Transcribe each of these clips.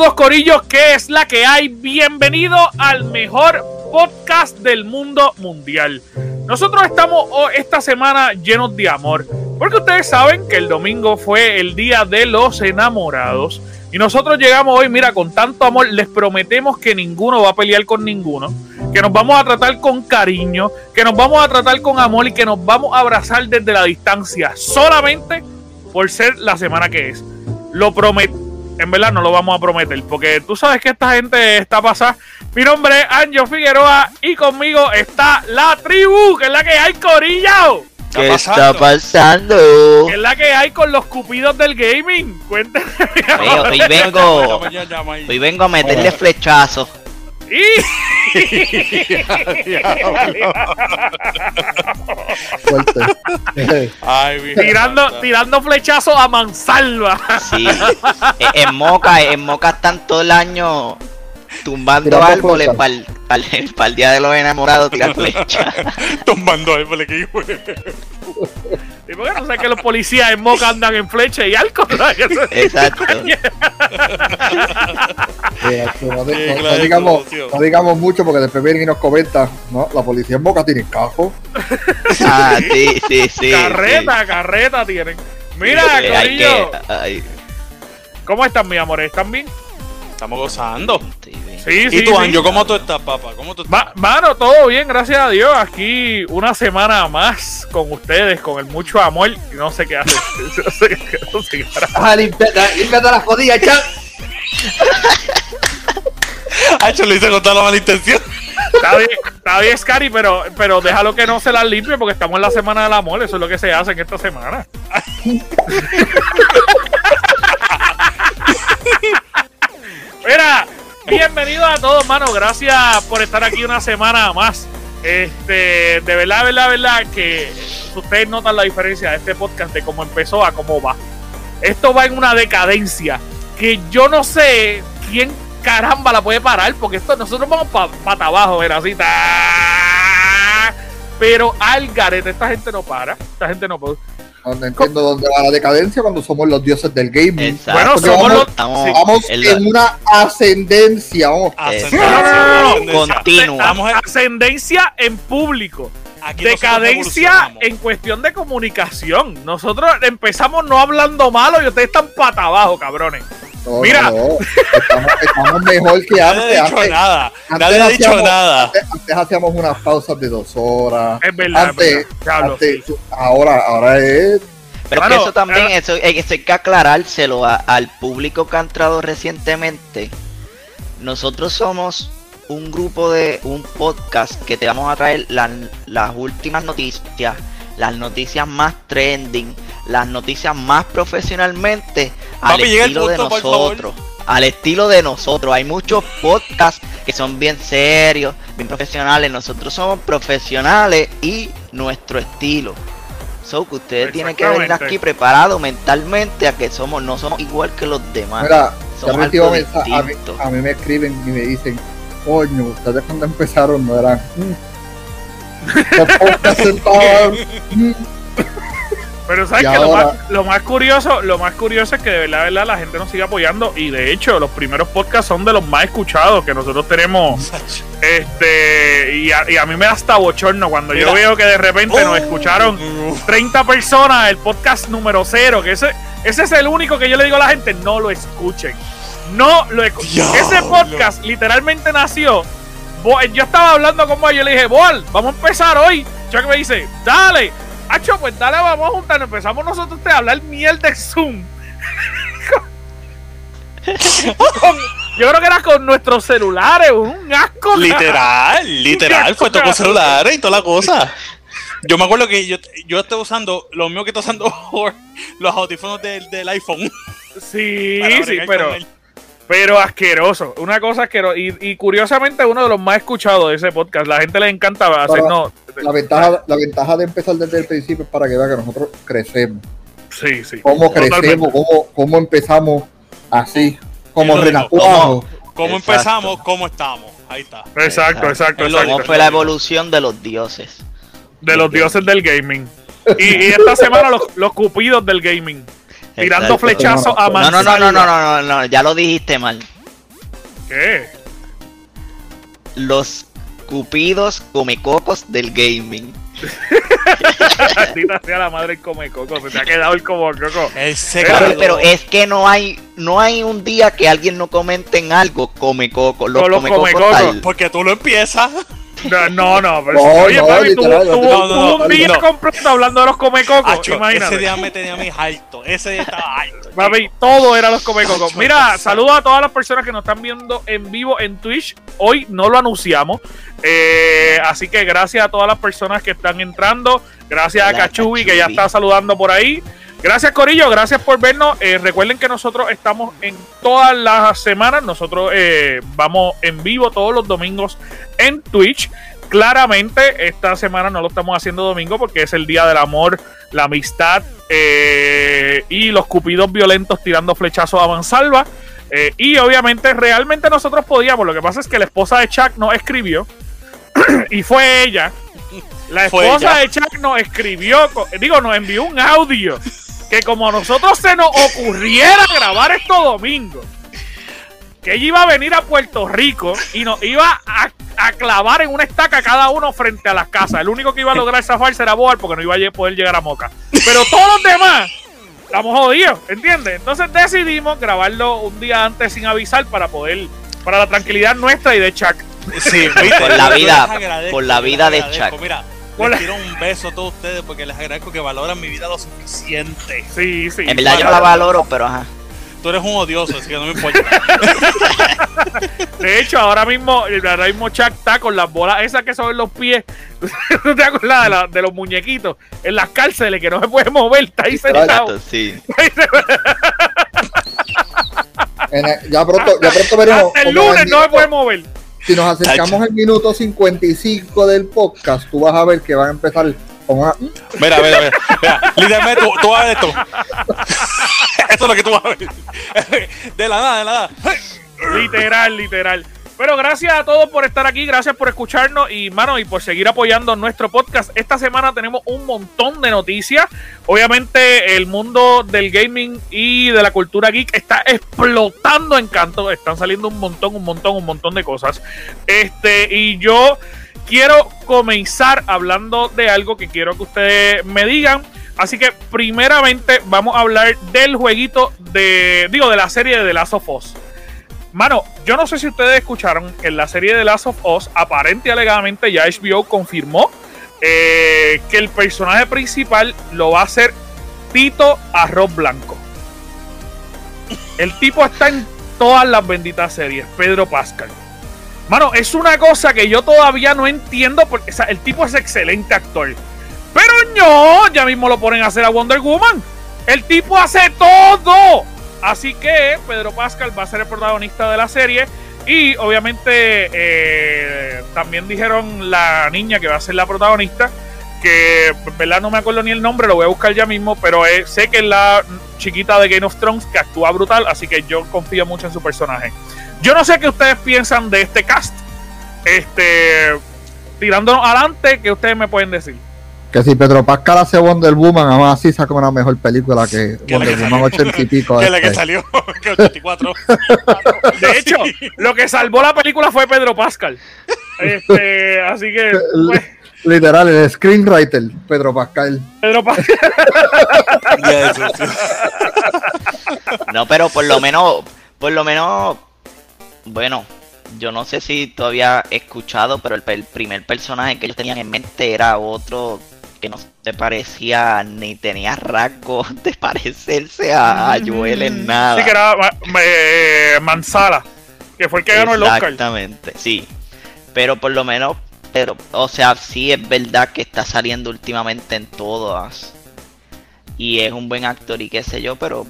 Saludos Corillos, ¿qué es la que hay? Bienvenido al mejor podcast del mundo mundial. Nosotros estamos oh, esta semana llenos de amor, porque ustedes saben que el domingo fue el día de los enamorados. Y nosotros llegamos hoy, mira, con tanto amor, les prometemos que ninguno va a pelear con ninguno, que nos vamos a tratar con cariño, que nos vamos a tratar con amor y que nos vamos a abrazar desde la distancia, solamente por ser la semana que es. Lo prometo. En verdad no lo vamos a prometer, porque tú sabes que esta gente está pasada. Mi nombre es Anjo Figueroa y conmigo está la tribu, que es la que hay, Corillo. ¿Qué está pasando? ¿Qué es la que hay con los cupidos del gaming? Cuéntame. Hoy vengo, hoy vengo a meterle flechazos. Ay, tirando, tirando flechazos a mansalva. Sí. Eh, en Moca, en Moca están todo el año tumbando Tirando árboles para el, día de los enamorados tirar flechas. Tumbando árboles que ¿Y por qué no sé que los policías en Moca andan en flecha y alcohol? Exacto. Eh, no, digamos, no digamos mucho porque después vienen y nos comentan, ¿no? La policía en Boca tiene cajo. Ah, sí, sí, sí. carreta, carreta tienen. Mira, sí. Eh, Corillo, ¿cómo están, mis amores? ¿Están bien? Estamos gozando. Sí, ¿Y sí. tú, sí. Anjo, cómo tú estás, papá? ¿Cómo tú estás? Ma- Mano, todo bien, gracias a Dios. Aquí una semana más con ustedes, con el mucho amor. No sé qué hacer. No sé qué- no sé qué. Ah, límpiate, límpiate las jodidas, chaval. Ay, yo lo hice con toda la mala intención. Está bien, está bien, Scary, pero, pero déjalo que no se las limpie porque estamos en la semana del amor. Eso es lo que se hace en esta semana. Mira, bienvenidos a todos, mano. Gracias por estar aquí una semana más. Este, de verdad, verdad, verdad, que ustedes notan la diferencia de este podcast de cómo empezó a cómo va. Esto va en una decadencia que yo no sé quién caramba la puede parar, porque esto nosotros vamos para abajo, ver así. Pero al garete, esta gente no para. Esta gente no puede. No, no entiendo dónde va la decadencia cuando somos los dioses del gaming. Exacto. Bueno, Porque somos vamos- los. Estamos sí. Vamos en en una ascendencia. Vamos. Ascendencia, No, no, no, no, no. ascendencia. Continua. En público. Aquí Decadencia en cuestión de comunicación. Nosotros empezamos no hablando malo y ustedes están pata abajo, cabrones. No, Mira. no, no. Estamos, estamos mejor que Nadie antes. ha dicho Antes, nada. antes Nadie ha dicho hacíamos- nada. antes- antes hacíamos unas pausas de dos horas. Es verdad. Antes, es verdad. Antes- ahora, ahora es Pero que eso también, eh, eso, eh, eso hay que aclarárselo a- al público que ha entrado recientemente. Nosotros somos un grupo de un podcast que te vamos a traer las, las últimas noticias, las noticias más trending, las noticias más profesionalmente al Papi, estilo de punto, nosotros. Al estilo de nosotros. Hay muchos podcasts que son bien serios, bien profesionales. Nosotros somos profesionales y nuestro estilo. So que ustedes tienen que venir aquí preparados mentalmente a que somos, no somos igual que los demás. Mira, Somos algo mensaje- a, mí, a mí me escriben y me dicen, coño, ustedes cuando empezaron no eran... mm, Pero sabes que lo más, lo más curioso, lo más curioso es que de verdad, de verdad la gente nos sigue apoyando y de hecho los primeros podcasts son de los más escuchados que nosotros tenemos. Este y a, y a mí me da hasta bochorno cuando yo veo que de repente nos Oh. escucharon 30 personas el podcast número cero, que ese ese es el único que yo le digo a la gente, no lo escuchen. No lo escuchen. Ese podcast literalmente nació yo estaba hablando con Boal, yo le dije, Boal, vamos a empezar hoy. Chuck me dice, dale. Hacho, pues dale, vamos a juntarnos. Empezamos nosotros a hablar mierda de Zoom. Con- yo creo que era con nuestros celulares, un asco. Literal, literal, fue todo con celulares y toda la cosa. Yo me acuerdo que yo, yo estoy usando, lo mío que estoy usando los audífonos del, del iPhone. Sí, sí, pero, él. Pero asqueroso. Una cosa asquerosa. Y, y curiosamente uno de los más escuchados de ese podcast. La gente le encanta hacernos... La ventaja, la ventaja de empezar desde el principio es para que vea que nosotros crecemos. Sí, sí. Cómo crecemos, cómo, cómo empezamos así, como renacuajos. ¿Cómo Exacto. empezamos? ¿Cómo estamos? Ahí está. Exacto, exacto, exacto. ¿Cómo fue la evolución de los dioses? De los dioses del gaming. Y, y esta semana los, los cupidos del gaming. Tirando flechazos a No, no, no, no, no, no, no, no, ya lo dijiste mal. ¿Qué? Los cupidos comecocos del gaming. Maldita sea la madre el come coco. Se te ha quedado el como coco. Ese Claro, Pero, pero es que no hay no hay un día que alguien no comente en algo comecoco. Los los comecocos tal. Porque tú lo empiezas. No, no, no, pero No, oye, no, papi, literal, no, no, un día no. completo hablando de los comecocos. Acho, imagínate. ese día me tenía a mí alto. Ese día estaba alto. Papi, todo era los comecocos. Mira, eso. saludos a todas las personas que nos están viendo en vivo en Twitch. Hoy no lo anunciamos. Eh, así que gracias a todas las personas que están entrando. Gracias a Hola, Cachubi, que ya Cachubi. está saludando por ahí. Gracias, Corillo. Gracias por vernos. Eh, recuerden que nosotros estamos en todas las semanas. Nosotros eh, vamos en vivo todos los domingos en Twitch. Claramente, esta semana no lo estamos haciendo domingo porque es el día del amor, la amistad eh, y los cupidos violentos tirando flechazos a mansalva. Eh, y obviamente, realmente nosotros podíamos. Lo que pasa es que la esposa de Chuck nos escribió y fue ella. La esposa de Chuck nos escribió, digo, nos envió un audio que como a nosotros se nos ocurriera grabar esto domingo, que ella iba a venir a Puerto Rico y nos iba a, a clavar en una estaca cada uno frente a las casas. El único que iba a lograr zafarse era Boar porque no iba a poder llegar a Moca. Pero todos los demás estamos jodidos, ¿entiendes? Entonces decidimos grabarlo un día antes sin avisar para poder, para la tranquilidad nuestra y de Chuck. Sí, Por la vida- por la vida de. Chuck. Mira, les tiro un beso a todos ustedes porque les agradezco que valoran mi vida lo suficiente. Sí, sí. En verdad yo no la valoro, pero ajá. Tú eres un odioso, así que no me importa. De hecho, ahora mismo, ahora mismo Chuck está con las bolas esas que son en los pies. ¿No te acuerdas de, la- de los muñequitos? En las cárceles que no se puede mover, está ahí sentado. Sí. El- ya pronto, ya pronto veremos. Hasta el lunes no se puede mover. Si nos acercamos al minuto 55 del podcast, tú vas a ver que van a empezar con una. Mira, mira, mira. mira literalmente, tú, tú vas a ver esto. Esto es lo que tú vas a ver. De la nada, de la nada. Literal, literal. Pero gracias a todos por estar aquí, gracias por escucharnos y, mano, y por seguir apoyando nuestro podcast. Esta semana tenemos un montón de noticias. Obviamente, el mundo del gaming y de la cultura geek está explotando en canto. Están saliendo un montón, un montón, un montón de cosas. Este, y yo quiero comenzar hablando de algo que quiero que ustedes me digan. Así que, primeramente, vamos a hablar del jueguito de, digo, de la serie de The Last of Us. Mano, yo no sé si ustedes escucharon en la serie de Last of Us, aparente y alegadamente ya HBO confirmó eh, que el personaje principal lo va a hacer Tito Arroz Blanco. El tipo está en todas las benditas series, Pedro Pascal. Mano, es una cosa que yo todavía no entiendo porque el tipo es excelente actor. Pero no, ya mismo lo ponen a hacer a Wonder Woman. El tipo hace todo. Así que Pedro Pascal va a ser el protagonista de la serie. Y obviamente eh, también dijeron la niña que va a ser la protagonista. Que, ¿verdad? No me acuerdo ni el nombre, lo voy a buscar ya mismo. Pero eh, sé que es la chiquita de Game of Thrones que actúa brutal. Así que yo confío mucho en su personaje. Yo no sé qué ustedes piensan de este cast. Este. Tirándonos adelante, ¿qué ustedes me pueden decir? Que si Pedro Pascal hace Wonder Woman, aún así saca una mejor película que Que la Wonder que Woman 80 y pico. Que es la que este. salió. Que 84. De hecho, lo que salvó la película fue Pedro Pascal. Este, así que, pues, Literal, el screenwriter, Pedro Pascal. Pedro Pascal. No, pero por lo menos, por lo menos, bueno, yo no sé si todavía he escuchado, pero el, el primer personaje que ellos tenían en mente era otro que no se parecía ni tenía rasgos de parecerse a, a Joel en nada. Sí, que era Ma- eh, Manzala, que fue el que ganó el Oscar. Exactamente, sí. Pero por lo menos, pero, o sea, sí es verdad que está saliendo últimamente en todas. Y es un buen actor y qué sé yo, pero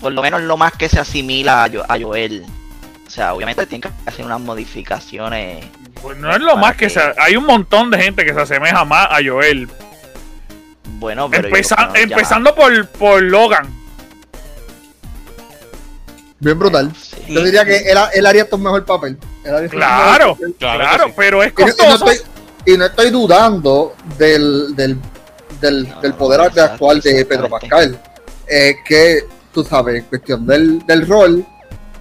por lo menos lo más que se asimila a, Jo- a Joel. O sea, obviamente tiene que hacer unas modificaciones. Pues no es lo más que se. Hay un montón de gente que se asemeja más a Joel. Bueno, pero Empeza- que ya- empezando por, por Logan. Bien brutal. sí. Yo diría que él, él haría un mejor papel. Claro, mejor papel. Claro claro, que sí. pero es Y no, y no costoso. estoy, y no estoy dudando del, del, del, No, del poder exacto, actual de Pedro. Pascal. es que, tú sabes, en cuestión del, del rol,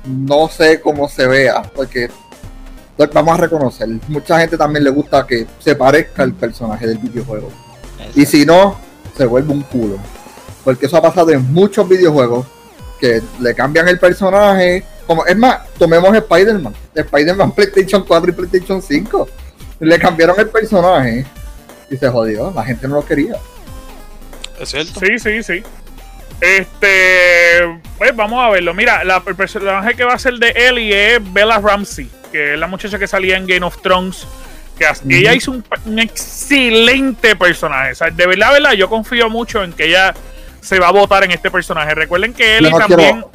no sé cómo se vea, porque vamos a reconocer, mucha gente también le gusta que se parezca al personaje del videojuego. Y si no, se vuelve un culo. Porque eso ha pasado en muchos videojuegos que le cambian el personaje. Como, es más, tomemos Spider-Man. Spider-Man PlayStation 4 y PlayStation 5. Le cambiaron el personaje y se jodió. La gente no lo quería. ¿Es cierto? Sí, sí, sí. Este, pues vamos a verlo. Mira, la, el personaje que va a ser de Ellie es Bella Ramsey, que es la muchacha que salía en Game of Thrones. Que ella hizo un, un excelente personaje. O sea, de verdad, verdad, yo confío mucho en que ella se va a votar en este personaje. Recuerden que no también. quiero-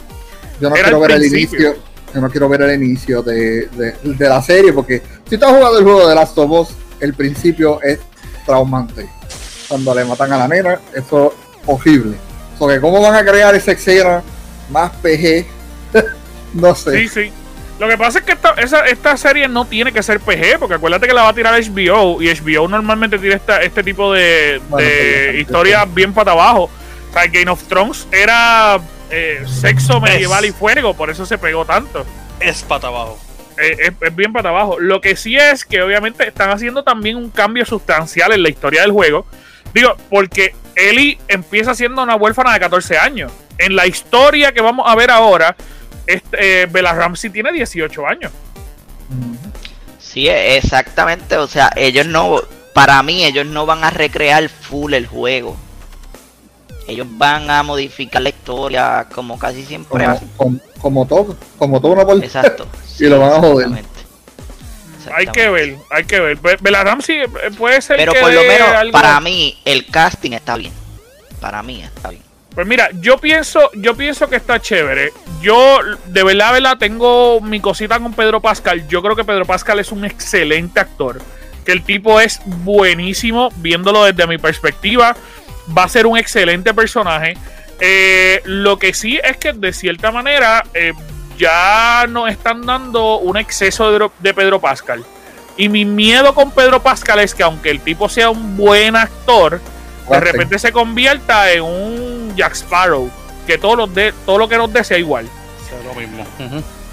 Yo no Era quiero el ver el inicio. Yo no quiero ver el inicio de, de- de la serie porque si tú has jugado el juego de Last of Us, el principio es traumante. Cuando le matan a la nena, eso es horrible. Porque cómo van a crear esa escena más PG, no sé. Sí, sí. Lo que pasa es que esta, esa- esta serie no tiene que ser PG, porque acuérdate que la va a tirar HBO y HBO normalmente tiene esta, este tipo de, Bueno, de historias bien para abajo. O sea, Game of Thrones era eh, sexo medieval y fuego, por eso se pegó tanto. Es pata abajo. Eh, es, es bien para abajo. Lo que sí es que obviamente están haciendo también un cambio sustancial en la historia del juego. Digo, porque Ellie empieza siendo una huérfana de 14 años. En la historia que vamos a ver ahora, este, eh, Bella Ramsey tiene 18 años. Sí, exactamente. O sea, ellos no, para mí, ellos no van a recrear full el juego. Ellos van a modificar la historia como casi siempre Como, como, como todo, como todo una Exacto. Y lo van a joder. Hay que ver, hay que ver. Be- Bella Ramsey eh, puede ser Pero que por lo menos algo- para mí el casting está bien. Para mí está bien. Pues mira, yo pienso, yo pienso que está chévere. Yo de verdad, verdad, tengo mi cosita con Pedro Pascal. Yo creo que Pedro Pascal es un excelente actor. Que el tipo es buenísimo, viéndolo desde mi perspectiva. Va a ser un excelente personaje. Eh, lo que sí es que de cierta manera eh, ya nos están dando un exceso de, de Pedro Pascal. Y mi miedo con Pedro Pascal es que aunque el tipo sea un buen actor, de repente se convierta en un Jack Sparrow. Que todo lo, de, todo lo que nos dé sea igual. Es lo mismo.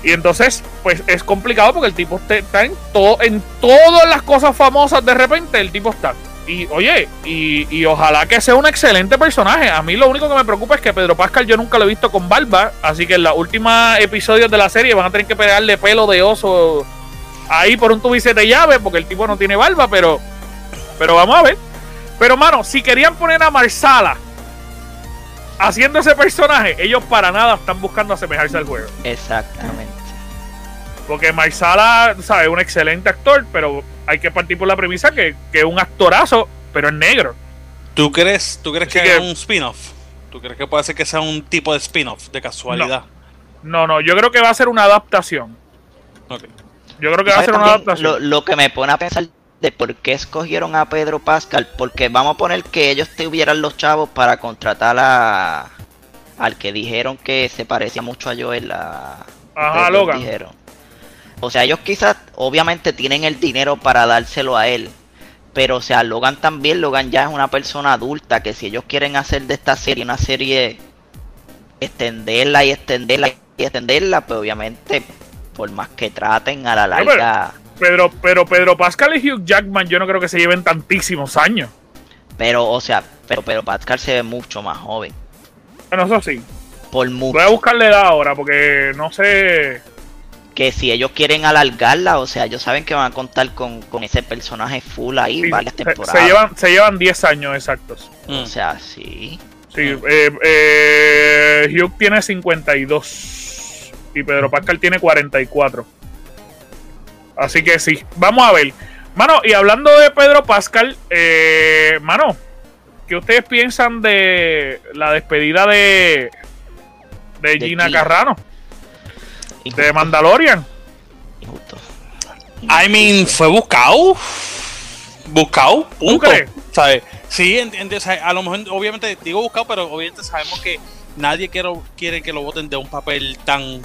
Y entonces, pues es complicado porque el tipo está en, todo, en todas las cosas famosas. De repente, el tipo está. Y oye, y, y ojalá que sea un excelente personaje. A mí lo único que me preocupa es que Pedro Pascal yo nunca lo he visto con barba. Así que en los últimos episodios de la serie van a tener que pegarle pelo de oso ahí por un tubice de llave porque el tipo no tiene barba. Pero, pero vamos a ver. Pero, mano, si querían poner a Marsala haciendo ese personaje, ellos para nada están buscando asemejarse al juego. Exactamente. Porque Marsala, ¿sabes? Un excelente actor, pero hay que partir por la premisa que, que es un actorazo, pero es negro. ¿Tú crees, tú crees Así que que- haga un spin-off? ¿Tú crees que puede ser que sea un tipo de spin-off de casualidad? No, no, yo creo que va a ser una adaptación. Ok. Yo creo que va a ¿Sabes ser una adaptación. Lo, lo que me pone a pensar de por qué escogieron a Pedro Pascal, porque vamos a poner que ellos tuvieran los chavos para contratar a al que dijeron que se parecía mucho a Joel, a Ajá, Logan. dijeron. O sea, ellos quizás obviamente tienen el dinero para dárselo a él. Pero o sea, Logan también, Logan ya es una persona adulta que si ellos quieren hacer de esta serie una serie extenderla y extenderla y extenderla, pues obviamente por más que traten a la larga Pedro, pero Pedro Pascal y Hugh Jackman yo no creo que se lleven tantísimos años. Pero, o sea, pero, pero Pascal se ve mucho más joven. Bueno, eso sí. Por mucho. Voy a buscarle edad ahora porque no sé. Que si ellos quieren alargarla, o sea, ellos saben que van a contar con, con ese personaje full ahí Sí, varias temporadas. se llevan, se llevan 10 años exactos. Mm. O sea, sí. Sí, eh, eh, Hugh tiene 52 y Pedro Pascal tiene 44. Así que sí, vamos a ver. Mano, y hablando de Pedro Pascal, eh, mano, ¿qué ustedes piensan de la despedida de, de De Gina. Carrano, Injusto, de Mandalorian? injusto. I mean, fue buscado. Buscado, punto. crees? ¿Sabes? Sí, sea, a lo mejor, obviamente, digo buscado, pero obviamente sabemos que nadie quiere, quiere que lo voten de un papel tan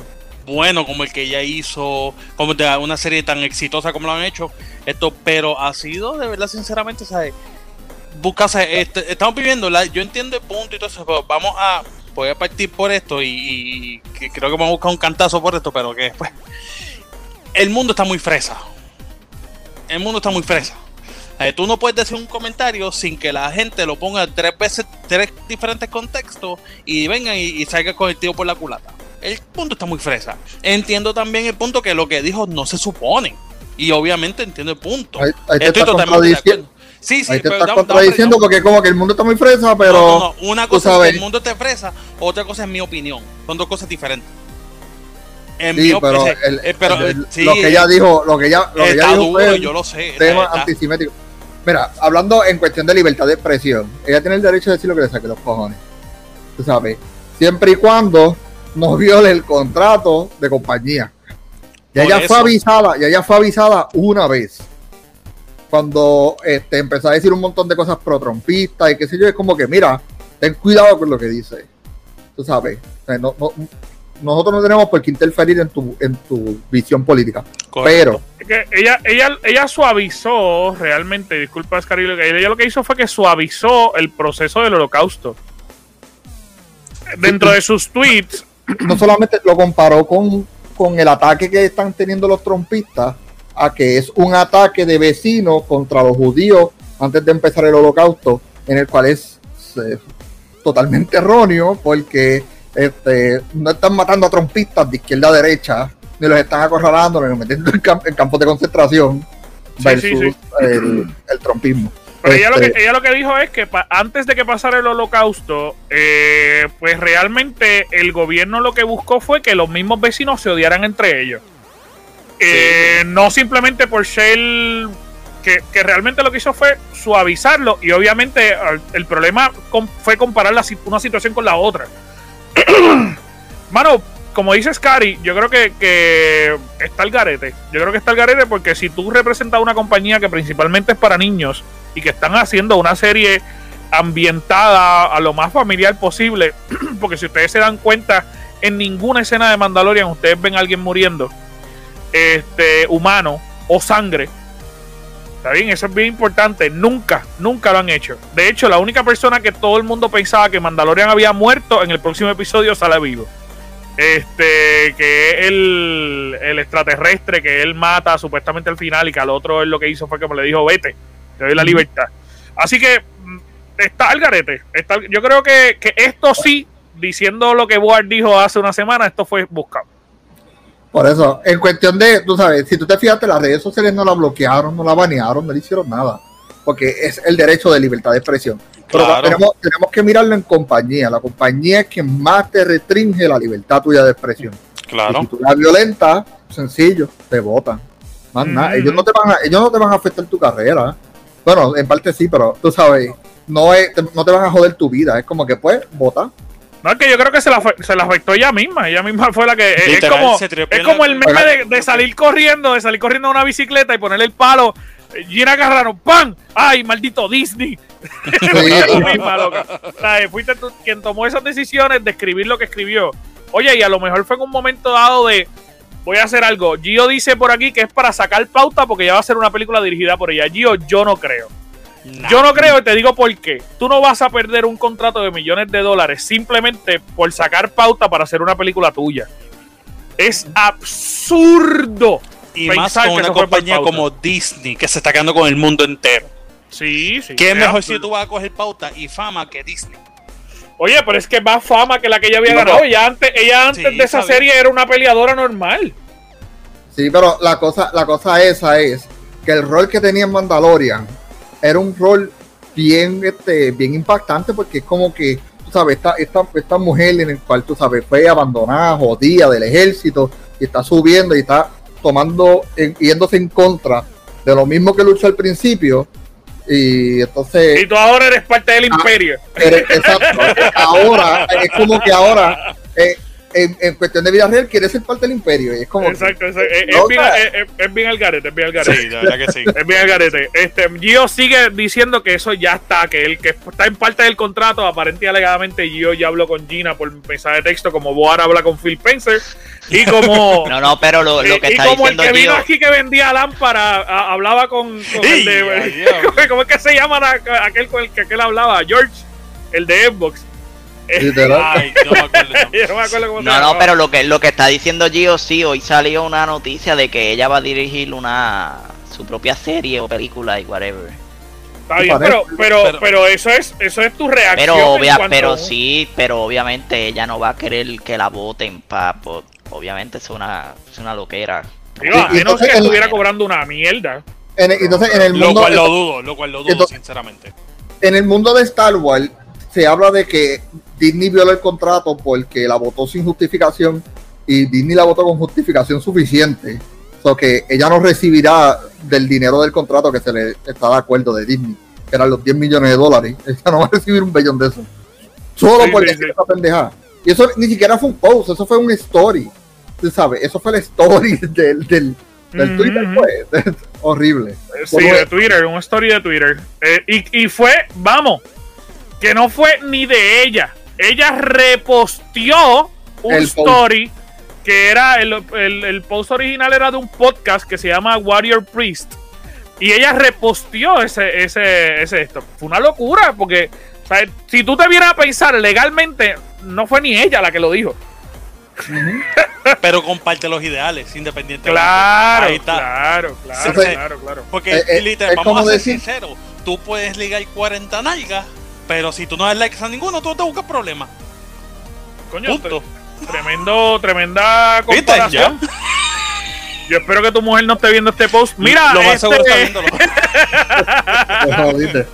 bueno como el que ella hizo, como de una serie tan exitosa como lo han hecho. Esto, pero ha sido, de verdad, sinceramente, ¿sabes? Busca, este- estamos viviendo, la, yo entiendo el punto y todo eso, pero vamos a voy a partir por esto y, creo que voy a buscar un cantazo por esto, pero que después. El mundo está muy fresa. El mundo está muy fresa. Eh, tú no puedes decir un comentario sin que la gente lo ponga tres veces, tres diferentes contextos y vengan y, y salga con el tío por la culata. El punto está muy fresa. Entiendo también el punto que lo que dijo no se supone. Y obviamente entiendo el punto. Ahí, ahí Estoy totalmente. Sí, sí, Ahí te pero estás contradiciendo porque como que el mundo está muy fresa, pero no, no, no. Una cosa es que el mundo te fresa, otra cosa es mi opinión. Son dos cosas diferentes. En sí, mi pero, el- eh, pero, el- eh, sí, lo que ella dijo, lo que ella, lo que ella dijo duro, fue el yo lo sé. tema está- antisimétrico. Mira, hablando en cuestión de libertad de expresión, ella tiene el derecho de decir lo que le saque los cojones. Tú sabes, siempre y cuando no viole el contrato de compañía. Y Por ella fue avisada, y ella fue avisada una vez. Cuando este, empezó a decir un montón de cosas pro trompistas y qué sé yo, es como que, mira, ten cuidado con lo que dice. Tú sabes, o sea, no- no- nosotros no tenemos por qué interferir en tu, en tu visión política. correcto. Pero, que ella, ella, ella suavizó realmente, disculpa Scarilo, que ella lo que hizo fue que suavizó el proceso del holocausto. Dentro de sus tweets, no solamente lo comparó con, con el ataque que están teniendo los trompistas, a que es un ataque de vecinos contra los judíos antes de empezar el holocausto, en el cual es eh, totalmente erróneo, porque este, no están matando a trompistas de izquierda a derecha, ni los están acorralando, ni los metiendo en, cam- en campos de concentración, Sí, versus sí, sí. El, el trompismo. Pero ella, lo Este, que, ella lo que dijo es que pa- antes de que pasara el holocausto, eh, pues realmente el gobierno lo que buscó fue que los mismos vecinos se odiaran entre ellos. Eh, No simplemente por ser que, que realmente lo que hizo fue suavizarlo y obviamente el problema fue comparar la, una situación con la otra. Mano, como dice Scary, yo creo que, está el garete. Yo creo que está el garete porque si tú representas una compañía que principalmente es para niños y que están haciendo una serie ambientada a lo más familiar posible, porque si ustedes se dan cuenta, en ninguna escena de Mandalorian ustedes ven a alguien muriendo, este, humano o sangre. Está bien, eso es bien importante. Nunca, nunca lo han hecho. De hecho, la única persona que todo el mundo pensaba que Mandalorian había muerto en el próximo episodio sale vivo. Este, que es el, el extraterrestre que él mata supuestamente al final y que al otro él lo que hizo fue que me le dijo, vete, te doy la libertad. Así que mm, está el garete. Está yo creo que, que esto sí, diciendo lo que Board dijo hace una semana, esto fue buscado. Por eso, en cuestión de, tú sabes, si tú te fijaste, las redes sociales no la bloquearon, no la banearon, no le hicieron nada. Porque es el derecho de libertad de expresión. Pero Claro. tenemos, tenemos que mirarlo en compañía. La compañía es quien más te restringe la libertad tuya de expresión. Y Claro. si tú la violentas, sencillo, te votan. Más nada. Ellos no, te van a, ellos no te van a afectar tu carrera. Bueno, en parte sí, pero tú sabes, no, es, te- no te van a joder tu vida. Es como que, pues, vota. No, es que yo creo que se la, se la afectó ella misma. Ella misma fue la que. Es Literal, como, es como el meme de, de salir corriendo, de salir corriendo a una bicicleta y ponerle el palo. Gina Carrano, ¡pam! ¡Ay, maldito Disney! Misma, loca. O sea, fuiste tú quien tomó esas decisiones de escribir lo que escribió. Oye, y a lo mejor fue en un momento dado de. Voy a hacer algo. Gio dice por aquí que es para sacar pauta porque ya va a ser una película dirigida por ella. Gio, yo no creo. Nah. Yo no creo y te digo por qué. Tú no vas a perder un contrato de millones de dólares simplemente por sacar pauta para hacer una película tuya. Es absurdo. Y pensar más que con una compañía como Disney, que se está quedando con el mundo entero. Sí, sí. ¿Qué es mejor si tú vas a coger pauta y fama que Disney? Oye, pero es que más fama que la que ella había ganado. Ella antes, ella antes Sí, de esa serie era una peleadora normal. Sí, pero la cosa, la cosa esa es que el rol que tenía en Mandalorian era un rol bien, este, bien impactante porque es como que, tú sabes, esta, esta, esta mujer en el cual, tú sabes, fue abandonada, jodida del ejército y está subiendo y está tomando, yéndose en contra de lo mismo que luchó al principio y entonces... Y tú ahora eres parte del Ah. imperio. Eres- exacto. Ahora, es como que ahora, eh, en, en cuestión de vida real, quiere ser parte del imperio. Y es como. Exacto, exacto. Es, es bien, es- es- es bien al garete, es bien al garete. Sí, de verdad que sí. Es bien al garete. Este, Gio sigue diciendo que eso ya está, que el que está en parte del contrato, aparente y alegadamente Gio ya habló con Gina por mensaje de texto, como Boar habla con Phil Spencer, y como... No, no, pero lo, lo que y está como el que vino Gio, aquí que vendía lámpara, a- hablaba con, con el ¡Ey, de... ¿Cómo es que se llama la- aquel con el que aquel hablaba? George, el de Xbox. Literal. Ay, no me acuerdo. Yo no me acuerdo cómo No, no, pero lo que, lo que está diciendo Gio, sí, hoy salió una noticia de que ella va a dirigir una su propia serie o película y whatever. Está bien, pero, pero, Pero- pero eso es, eso es tu reacción. Pero obvia, cuanto- pero sí, pero obviamente ella no va a querer que la voten pa, po- obviamente es una, es una loquera. Digo, a menos que el- estuviera cobrando una mierda. En el- entonces, en el Lo cual lo dudo, lo cual lo dudo, Entonces- sinceramente. en el mundo de Star Wars se habla de que Disney violó el contrato porque la votó sin justificación y Disney la votó con justificación suficiente. O que ella no recibirá del dinero del contrato que se le está de acuerdo de Disney, que eran los 10 millones de dólares. Ella no va a recibir un billón de eso. Solo Sí, por sí, decir sí. esa pendeja. Y eso ni siquiera fue un post, eso fue un story. Tú sabes, eso fue el story del, del, del Ujú, Twitter, pues. Horrible. Sí, Como- de Twitter, un story de Twitter. Eh, y, y fue, vamos, que no fue ni de ella. Ella reposteó un El post. story que era, el, el- el post original era de un podcast que se llama Warrior Priest. Y ella reposteó ese, ese, ese esto. Fue una locura, porque o sea, si tú te vienes a pensar legalmente, no fue ni ella la que lo dijo. Pero comparte los ideales, independientemente. Claro, Ahí está. claro, claro, claro, claro. Porque, Eh, eh, literal, vamos a ser decir- sinceros. Tú puedes ligar 40 nalgas, pero si tú no das likes a ninguno, tú te buscas problemas. Coño, Punto. Tremendo, tremenda ¿Viste? comparación. Yo espero que tu mujer no esté viendo este post. Mira, Lo más este, seguro está viéndolo.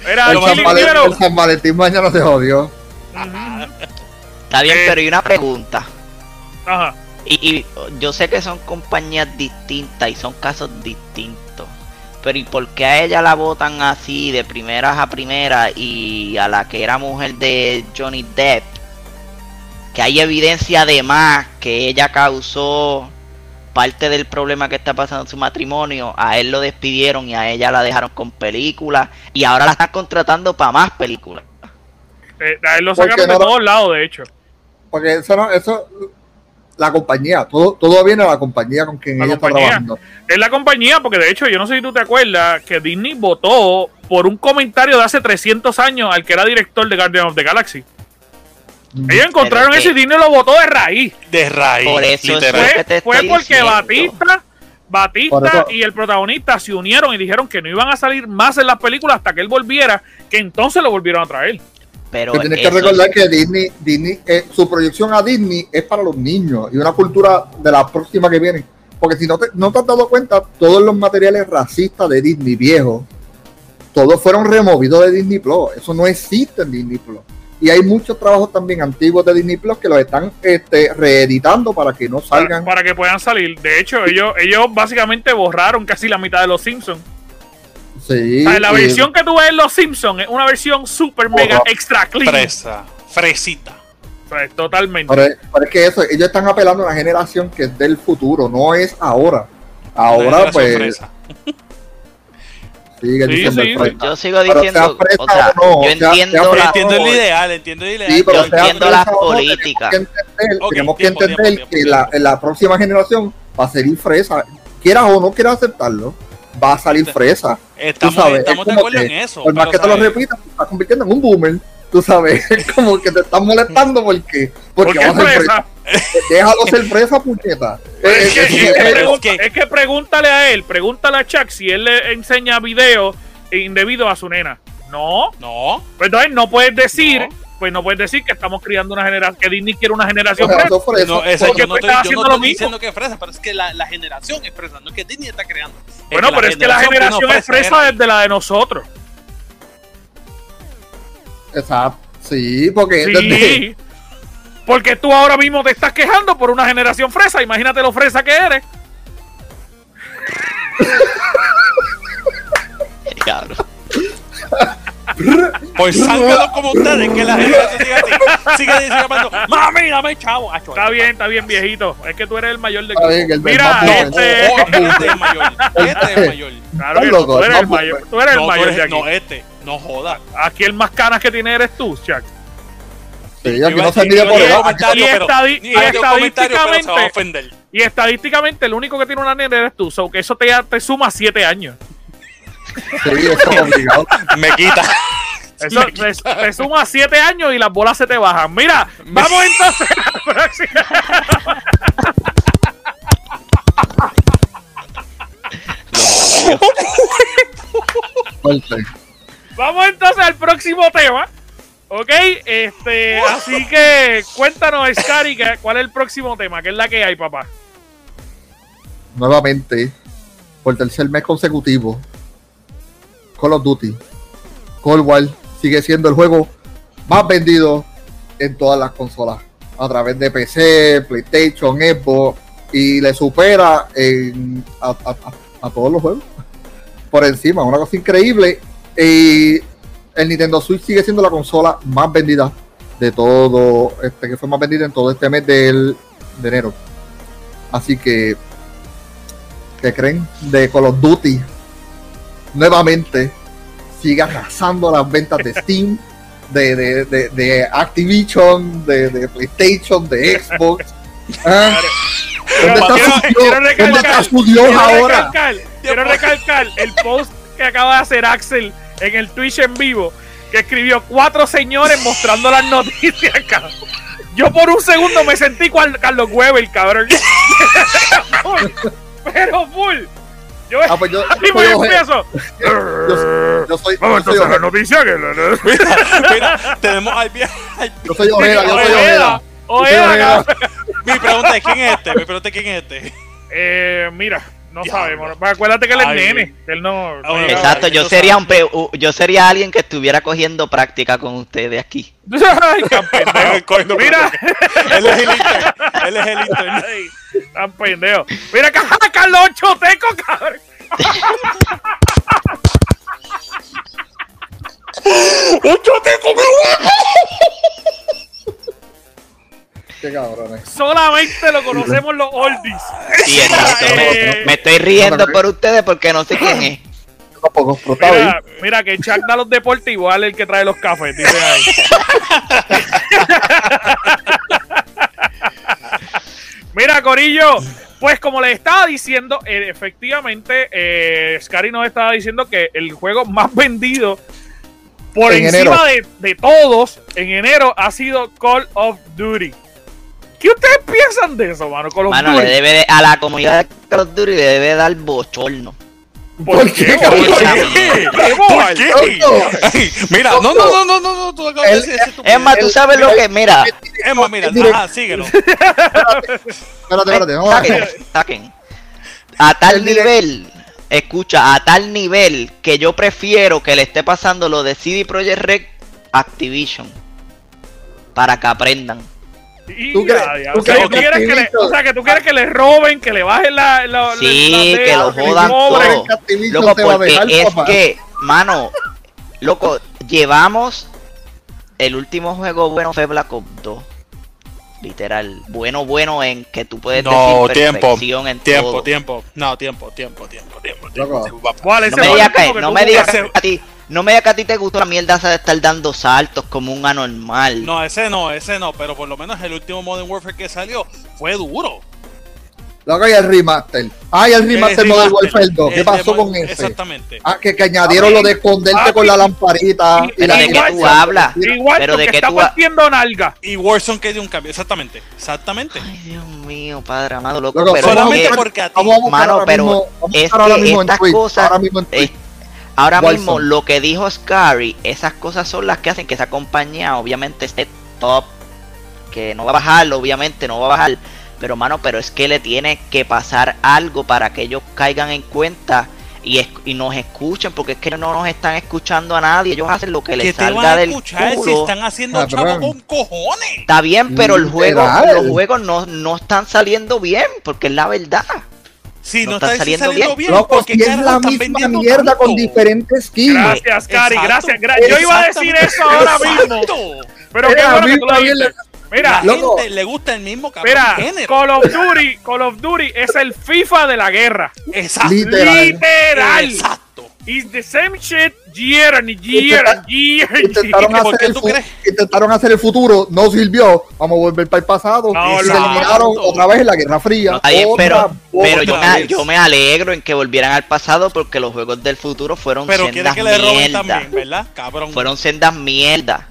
Era El San, Valentín, el San Valentín mañana se jodió. Está bien, Eh. pero hay una pregunta. Ajá. Y, y yo sé que son compañías distintas y son casos distintos. Pero ¿y por qué a ella la votan así de primeras a primeras y a la que era mujer de Johnny Depp? Que hay evidencia además que ella causó parte del problema que está pasando en su matrimonio. A él lo despidieron y a ella la dejaron con películas. Y ahora la están contratando para más películas. Eh, a él lo ¿Por qué sacaron de no todos lados, de hecho. Porque eso no, eso, la compañía, todo, todo viene a la compañía con quien La ella compañía. está trabajando. Es la compañía, porque de hecho, yo no sé si tú te acuerdas que Disney votó por un comentario de hace 300 años al que era director de Guardian of the Galaxy. Ellos encontraron Pero es eso y Disney lo votó de raíz. De raíz. Por eso Fue, te fue porque diciendo. Batista, Batista y el protagonista se unieron y dijeron que no iban a salir más en las películas hasta que él volviera, que entonces lo volvieron a traer. Pero Que tienes que recordar que Disney, Disney eh, su proyección a Disney es para los niños y una cultura de la próxima que viene. Porque si no te, no te has dado cuenta, todos los materiales racistas de Disney viejos, todos fueron removidos de Disney Plus. Eso no existe en Disney Plus. Y hay muchos trabajos también antiguos de Disney Plus que los están este, reeditando para que no para, salgan. para que puedan salir. De hecho, ellos, ellos básicamente borraron casi la mitad de los Simpsons. Sí, O sea, la versión que tú ves en los Simpsons es una versión super mega Ojo. extra clean. Fresa. Fresita. O sea, totalmente. Pero, pero es que eso, ellos están apelando a una generación que es del futuro, no es ahora. Ahora, pues, fresa. sigue Sí, diciendo sí. Yo sigo diciendo, sea fresa o sea, o no, yo sea- entiendo la, el ideal, entiendo el ideal. Sí, pero yo sea entiendo fresa las políticas. Tenemos que entender, tenemos que tiempo, entender tiempo, que tiempo, la, tiempo. la próxima generación va a salir fresa. Quieras o no quieras aceptarlo, va a salir fresa. Estamos, sabes, estamos es de como acuerdo que, en eso. Por más pero, que te lo repitas, te estás convirtiendo en un boomer. Tú sabes, es como que te están molestando porque, porque Porque vas a ser fresa. Déjalo ser fresa, puñeta. Es que, es que pregunta- es que- es que pregúntale a él, pregúntale a Chuck si él le enseña videos indebidos a su nena. No, No. pues entonces no puedes decir, No. Pues no puedes decir que estamos criando una generación, que Disney quiere una generación fresa. eso fresa. No, esa- porque yo no tú estoy, estás yo haciendo no lo estoy mismo. diciendo que es fresa, pero es que la, la generación es fresa, no es que Disney está creando. Es Bueno, pero es que la generación bueno, es fresa era- desde la de nosotros. Exacto. Sí, porque desde- Sí. Porque tú ahora mismo te estás quejando por una generación fresa. Imagínate lo fresa que eres. Cabrón. Por sángalos como ustedes, que la generación sigue así. Sigue diciendo, mami, dame chavo. Acho, Está bien, está bien, viejito. Es que tú eres el mayor del grupo. el Mira, este. oh, este es mayor. Este es mayor. Claro que no, tú eres el mayor. Tú eres el mayor eres- de aquí. no, este. No joda. Aquí el más canas que tiene eres tú, Chuck. Sí, aquí no se mide por Y estadi- estadísticamente-. Y estadísticamente, el único que tiene una nena eres tú. So que eso te, te suma siete años. Sí, eso es obligado. Me quita. Eso te, te suma 7 años y las bolas se te bajan. Mira, vamos entonces a la próxima. Vamos entonces al próximo tema. Ok, este, así que cuéntanos, Scary, cuál es el próximo tema, que es la que hay, papá. Nuevamente, por tercer mes consecutivo, Call of Duty. Cold War sigue siendo el juego más vendido en todas las consolas. A través de PC, PlayStation, Xbox. Y le supera a todos los juegos. Por encima, una cosa increíble. Y el Nintendo Switch sigue siendo la consola más vendida de todo, este, que fue más vendida en todo este mes del, de enero. Así que, ¿qué creen de Call of Duty? Nuevamente, sigue arrasando las ventas de Steam, de, de, de, de Activision, de, de PlayStation, de Xbox. Ah, ¿Dónde está Quiero- su quiero Dios? ¿Dónde recalcar- está su Dios quiero ahora? recalcar, quiero recalcar el post que acaba de hacer Axel en el Twitch en vivo, que escribió cuatro señores mostrando las noticias, cabrón. Yo por un segundo me sentí cual Carlos Weber, cabrón. Pero full. Yo, Ah, pues yo, ahí yo soy Oje- empiezo. yo, yo soy, Vamos yo entonces la noticia que Mira, mira, tenemos yo soy Ojeda, yo soy Ojeda, Ojeda. Mi pregunta es quién es este. Mi pregunta es quién es este. Eh, mira, no sabemos. Pues Acuérdate que él es Ay, nene. Él no. Exacto, yo sería un pe- yo sería alguien que estuviera cogiendo práctica con ustedes aquí. Ay. Cogiendo Mira. Él es el intern. Él es el intern. Tan pendejo. Mira que ¡ah, Carlos Choteco, cabrón. Qué cabrones. Solamente lo conocemos los oldies. Sí, exacto. Eh, Me, me estoy riendo por ustedes porque no sé quién es. Mira, mira que Chuck da los deportes igual el que trae los cafés, dice ahí. Mira, Corillo, pues como les estaba diciendo, eh, efectivamente, eh, Scary nos estaba diciendo que el juego más vendido por En encima de, de todos en enero ha sido Call of Duty. ¿Qué ustedes piensan de eso, mano? Call of Mano, Duty. le debe de- a la comunidad de Call of Duty le debe dar bochorno. ¿Por qué, cabrón? ¿Por qué? ¿Qué, ¿Por qué? Coño. Ay, Mira, no, no, no, no, no, no, tú acabas de Él- decir eso. Es más, tú sabes lo que, mira, más, mira, ajá, síguelo. Espérate, espérate, saquen, saquen. A tal El nivel, escucha, a tal nivel que yo prefiero que le esté pasando lo de CD Projekt Red Activision. Para que aprendan. Y ¿Tú crees- tú O sea, crees tú que quieres que le, o sea, que tú quieres que le roben, que le bajen la, la, Sí, la- que lo jodan todo. Loco, porque dejar, es papá. que, mano, loco, llevamos el último juego bueno fue Black Ops 2. Literal, bueno, bueno en que tú puedes No, decir tiempo, en tiempo, todo. tiempo. No, tiempo, tiempo, tiempo, tiempo. Loco. tiempo. ¿Cuál? No me digas no me digas a ti, no me digas que a ti te gustó la mierda esa de estar dando saltos como un anormal. No, ese no, ese no, pero por lo menos el último Modern Warfare que salió fue duro. Luego hay el remaster. Ay, el remaster El Modern remaster, Warfare 2. ¿Qué pasó con ese? Exactamente. Ah, que, que añadieron lo de esconderte con la lamparita. Y- Y Pero la de qué igual, tú hablas. Igual Pero de qué está tú partiendo nalga. Y Warzone que dio un cambio, exactamente. Exactamente. Ay, Dios mío, padre amado, loco, Loco, pero solamente que- porque a ti. Mano, ahora pero mismo, es que mismo en estas cosas- ahora mismo en Twitch. es- ahora mismo lo que dijo Scary, esas cosas son las que hacen que esa compañía obviamente esté top, que no va a bajar, obviamente no va a bajar, pero mano, pero es que le tiene que pasar algo para que ellos caigan en cuenta y, es- y nos escuchen, porque es que no nos están escuchando a nadie, ellos hacen lo que que les te van salga a del escuchar si están haciendo chavo con cojones. Está bien, pero el juego, Literal. los juegos no, no están saliendo bien, porque es la verdad. Si No no, está está saliendo saliendo bien, Loco, porque si es la misma mierda tanto? con diferentes skins. Gracias, Cari, Exacto. gracias, gracias. Yo iba a decir eso ahora mismo. Pero qué bueno que tú lo. Mira, la loco. gente le gusta el mismo cabrón Mira, género. Call of Duty, Call of Duty es el FIFA de la guerra. Exacto. Literal. Literal. Exacto. It's the same shit year and year and year Intentaron year. ¿Por hacer, qué el tú fu- crees? intentaron hacer el futuro, no sirvió. Vamos a volver para el pasado. No, y se no. eliminaron otra vez en la Guerra Fría. Bien, Otra pero, vez. pero yo, otra me, yo me alegro en que volvieran al pasado porque los juegos del futuro fueron Pero sendas que le roben mierda. también, ¿verdad? Cabrón. Fueron sendas mierda.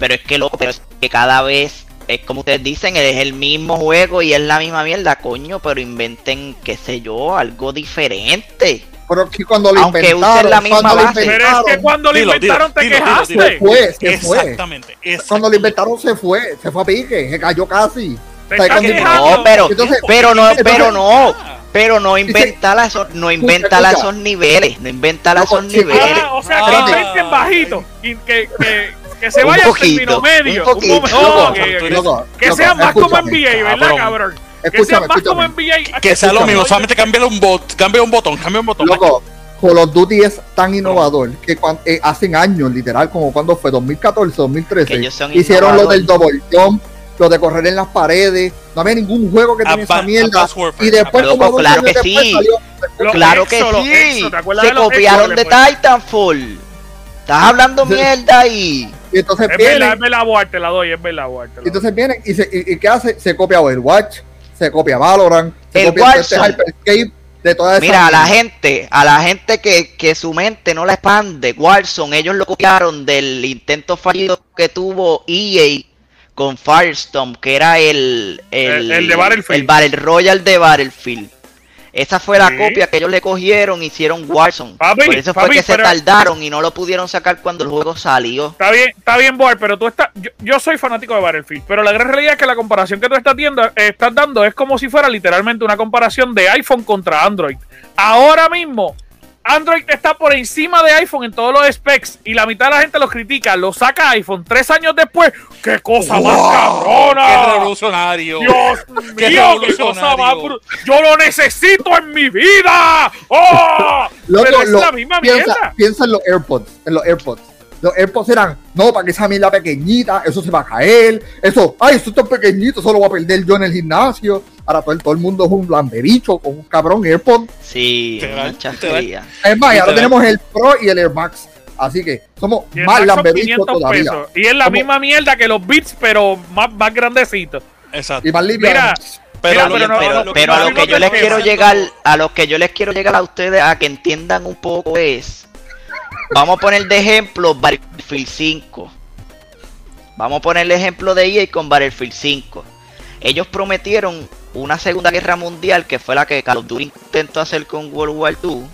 Pero es que loco, pero es que cada vez es como ustedes dicen, es el mismo juego y es la misma mierda, coño, pero inventen, qué sé yo, algo diferente. Pero que cuando lo Aunque usen inventaron, la misma cuando lo base. Pero es que cuando lo Dilo, inventaron te dilo, dilo, quejaste. dilo, se fue, se fue. Exactamente. Cuando lo inventaron se fue, se fue a pique, se cayó casi. No, pero, Entonces- pero no, entonces- pero no, Ah, pero no inventar a esos, no inventar a esos niveles, no inventar a esos niveles. Ah, o sea, Ah. que inventen bajito. Y que, que, que se Un vaya al poquito, término medio. un poquito. Loco, Ok, ok. loco, Que loco, sean más como NBA, ¿verdad, cabrón. cabrón? Que Escúchame, sean más como. NBA. Que sea lo mismo, solamente cambia un bot, cambia un botón, cambia un botón. Loco, Call of Duty es tan innovador que cuan- eh, hace años, literal, como cuando fue 2014, 2013, Que ellos son hicieron lo del double jump, lo de correr en las paredes. No había ningún juego que tenía esa mierda. Y después, Loco, como dos claro años que después, sí. salió Claro que Exo, sí. Exo, ¿te acuerdas Se de copiaron Exo? de Titanfall. Estás hablando mierda ahí. Y entonces Es verdad, vienen, es verdad, te la doy, es verdad, te la doy. entonces vienen y, se, y, y ¿qué hace? Se copia Overwatch, se copia Valorant, se El copia este. Hyperscape, de toda esa Mira, a la gente, a la gente que, que su mente no la expande, Warzone, ellos lo copiaron del intento fallido que tuvo EA con Firestorm, que era el, El- el de Battlefield. el Battle Royale de Battlefield. Esa fue la Sí. copia que ellos le cogieron, hicieron Warzone. Papi, Por eso papi, fue que se pero- tardaron y no lo pudieron sacar cuando el juego salió. Está bien, está bien, Boar, pero tú estás. Yo, yo soy fanático de Battlefield, pero la gran realidad es que la comparación que tú estás, viendo, eh, estás dando es como si fuera literalmente una comparación de iPhone contra Android. Ahora mismo, Android está por encima de iPhone en todos los specs y la mitad de la gente los critica. Lo saca iPhone tres años después. ¡Qué cosa más ¡Qué cabrona! revolucionario! Dios ¡Qué mío, qué cosa más Yo lo necesito en mi vida. ¡Oh! Loco, pero es lo- la misma piensa, mierda. piensa en los AirPods, en los AirPods. Los AirPods eran, no, para que esa mierda pequeñita, eso se va a caer, eso, ay, eso está pequeñito, eso lo voy a perder yo en el gimnasio. Ahora todo el, todo el mundo es un lambebicho con un cabrón AirPod. Sí. Es más, y ahora tenemos el Pro y el Air Max. Así que somos más lambebichos 500 todavía. pesos. Y es la Somos- misma mierda que los Beats, pero más, más grandecito. Exacto. Y más limpios. Mira, Pero, Mira, lo- pero pero, a lo que yo les quiero llegar, a lo que yo les quiero llegar a ustedes a que entiendan un poco es, vamos a poner de ejemplo Battlefield 5. Vamos a poner el ejemplo de EA con Battlefield 5. Ellos prometieron una segunda guerra mundial que fue la que Call of Duty intentó hacer con World War II.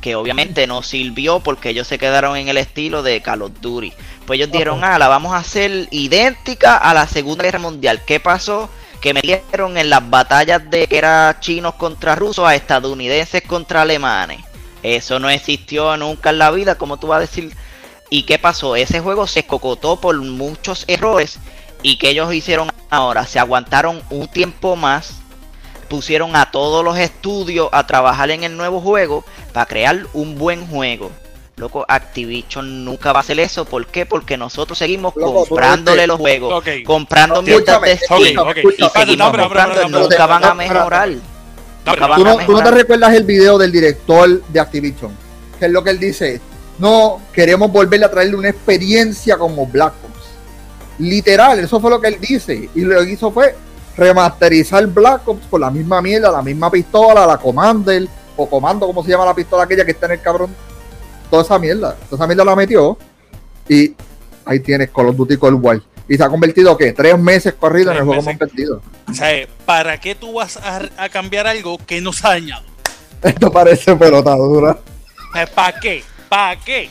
Que obviamente no sirvió porque ellos se quedaron en el estilo de Call of Duty. Pues ellos dijeron, ah, la vamos a hacer idéntica a la Segunda Guerra Mundial. ¿Qué pasó? Que metieron en las batallas de que era chinos contra rusos a estadounidenses contra alemanes. Eso no existió nunca en la vida, como tú vas a decir. ¿Y qué pasó? Ese juego se cocotó por muchos errores. ¿Y que ellos hicieron ahora? Se aguantaron un tiempo más. Pusieron a todos los estudios a trabajar en el nuevo juego para crear un buen juego. Loco, Activision nunca va a hacer eso. ¿Por qué? Porque nosotros seguimos Loco, comprándole no los juegos, comprando Ok, mierdas de Steam y seguimos no, pero, comprando pero, y pero, nunca van a mejorar. No, pero- ¿Tú no, tú no te recuerdas el video del director de Activision? Que es lo que él dice. No, queremos volverle a traerle una experiencia como Black Ops. Literal, eso fue lo que él dice. Y lo que hizo fue remasterizar Black Ops con la misma mierda, la misma pistola, la Commander, o Comando, como se llama la pistola aquella que está en el cabrón. Toda esa mierda. Toda esa mierda la metió. Y ahí tienes Call of Duty Cold War. Y se ha convertido, ¿qué? Tres meses corrido en Tres el juego meses. más vendido. O sea, ¿para qué tú vas a, a cambiar algo que no se ha dañado? Esto parece pelotadura. ¿Para qué? ¿Para qué?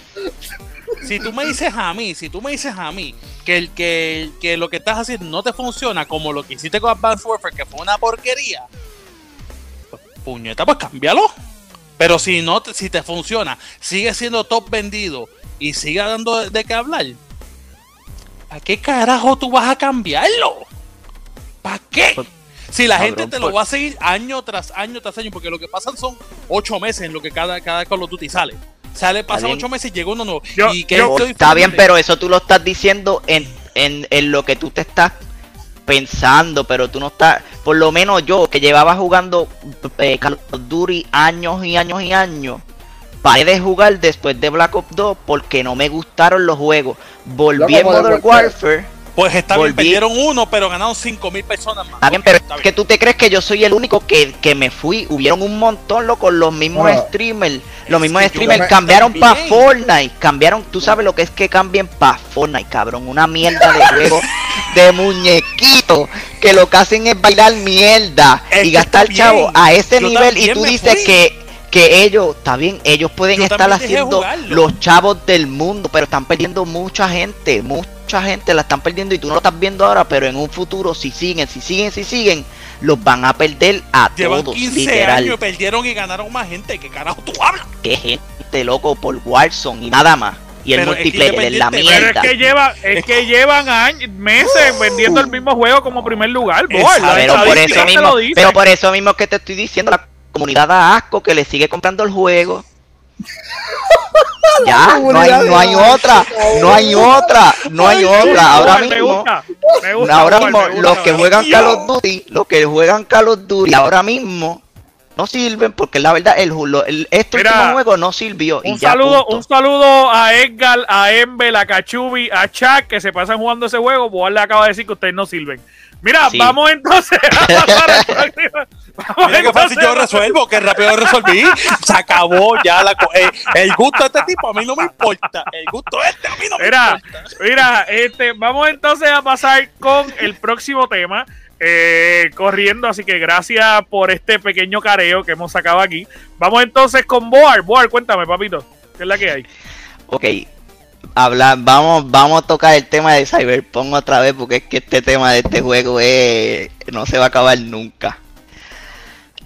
Si tú me dices a mí, si tú me dices a mí que, el, que, que lo que estás haciendo no te funciona como lo que hiciste con Advanced Warfare, que fue una porquería, pues, puñeta, pues cámbialo. Pero si no, si te funciona, sigue siendo top vendido y sigue dando de, de qué hablar, ¿a qué carajo tú vas a cambiarlo? ¿Para qué? Pues, Si la cabrón, gente te lo pues- va a seguir año tras año tras año, porque lo que pasan son ocho meses en lo que cada, cada Call of Duty sale. Sale, pasa bien. ocho meses y llega uno nuevo. Yo- y yo- Está bien, pero eso tú lo estás diciendo en, en, en lo que tú te estás pensando, pero tú no estás, por lo menos yo que llevaba jugando eh, Call of Duty años y años y años, paré de jugar después de Black Ops 2 porque no me gustaron los juegos. Volví en Modern Warfare. Pues está bien, perdieron uno, pero ganaron 5000 personas más. Está bien, pero Está es que tú te crees que yo soy el único que, que me fui. Hubieron un montón, loco, los mismos Bueno, streamers. Los mismos streamers me- cambiaron para. Fortnite. Cambiaron, tú sabes lo que es que cambien para Fortnite, cabrón. Una mierda de juego de muñequitos que lo que hacen es bailar mierda Es y gastar chavo a ese Yo nivel. Y tú dices fui. que, que ellos, está bien, ellos pueden Yo estar haciendo jugarlo. los chavos del mundo, pero están perdiendo mucha gente. Mucha gente la están perdiendo y tú no lo estás viendo ahora, pero en un futuro, si siguen, si siguen, si siguen, los van a perder a Llevan todos, 15 literal. años, perdieron y ganaron más gente. ¿Qué carajo tú hablas? Que gente loco por Warzone y nada más. Y el Pero es que multiplayer es la independiente- Pero es mierda. que lleva, es que llevan años, meses vendiendo el mismo juego como primer lugar. boy. Pero por eso mismo, pero por eso mismo que te estoy diciendo, la comunidad da asco que le sigue comprando el juego. ya, no hay, no hay otra, no hay otra, no hay otra. Ahora mismo, gusta, me gusta, ahora mismo me gusta, los que juegan. Call of Duty, los que juegan Call of Duty ahora mismo no sirven porque la verdad el, el este Mira, último juego no sirvió y Un ya saludo, punto. un saludo a Edgar, a Embel, a Cachubi, a Chuck que se pasan jugando ese juego. Boal le acaba de decir que ustedes no sirven. Mira, Sí. vamos entonces a pasar al próximo. Vamos Mira qué fácil entonces yo resuelvo, que rápido resolví. Se acabó ya la eh, el gusto de este tipo a mí no me importa. El gusto de este a mí no me importa. mira, este, vamos entonces a pasar con el próximo tema. eh, corriendo, así que gracias por este pequeño careo que hemos sacado aquí. Vamos entonces con Boar. Boar, cuéntame, papito, ¿qué es la que hay? Ok, habla, vamos, vamos a tocar el tema de Cyberpunk otra vez porque es que este tema de este juego es, no se va a acabar nunca.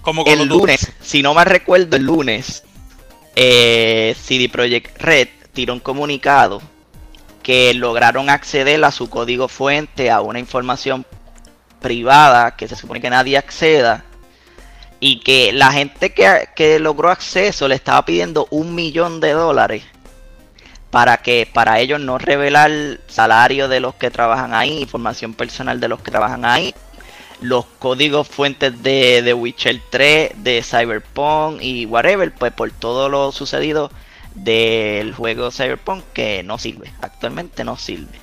Como El lunes, si no me recuerdo, el lunes, eh, CD Projekt Red tiró un comunicado que lograron acceder a su código fuente a una información privada que se supone que nadie acceda y que la gente que, que logró acceso le estaba pidiendo un millón de dólares para que para ellos no revelar salario de los que trabajan ahí, información personal de los que trabajan ahí, los códigos fuentes de, Witcher 3, de Cyberpunk y whatever, pues por todo lo sucedido del juego Cyberpunk que no sirve, actualmente no sirve.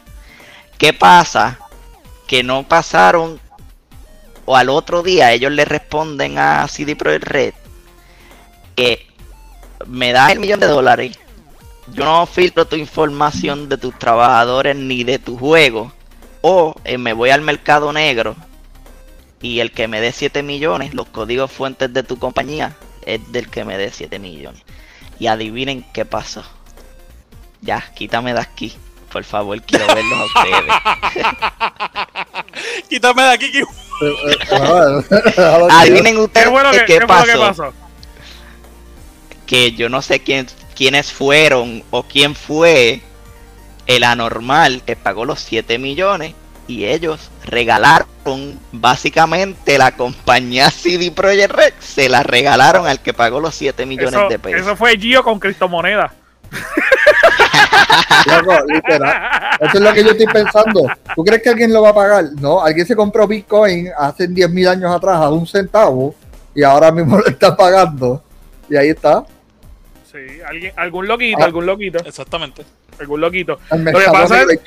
¿Qué pasa? Que no pasaron o al otro día ellos le responden a CD Projekt Red que me das el millón de dólares. Yo no filtro tu información de tus trabajadores ni de tu juego. O eh, me voy al mercado negro y el que me dé 7 millones, los códigos fuentes de tu compañía, es del que me dé 7 millones. Y adivinen qué pasó. Ya, quítame de aquí. Por favor, quiero verlos a ustedes. Quítame de aquí. que-. Adivinen ¿Qué ustedes que, qué, lo que pasó. pasó? que yo no sé quién, quiénes fueron o quién fue el anormal que pagó los 7 millones y ellos regalaron básicamente la compañía CD Projekt Red se la regalaron al que pagó los 7 millones Eso, de pesos. eso fue Gio con criptomonedas. Loco, literal. Eso es lo que yo estoy pensando. ¿Tú crees que alguien lo va a pagar? No, alguien se compró Bitcoin hace 10.000 años atrás a un centavo y ahora mismo lo está pagando. Y ahí está. Sí, alguien, algún loquito, Ah. algún loquito, Exactamente. algún loquito. Que pasa es-.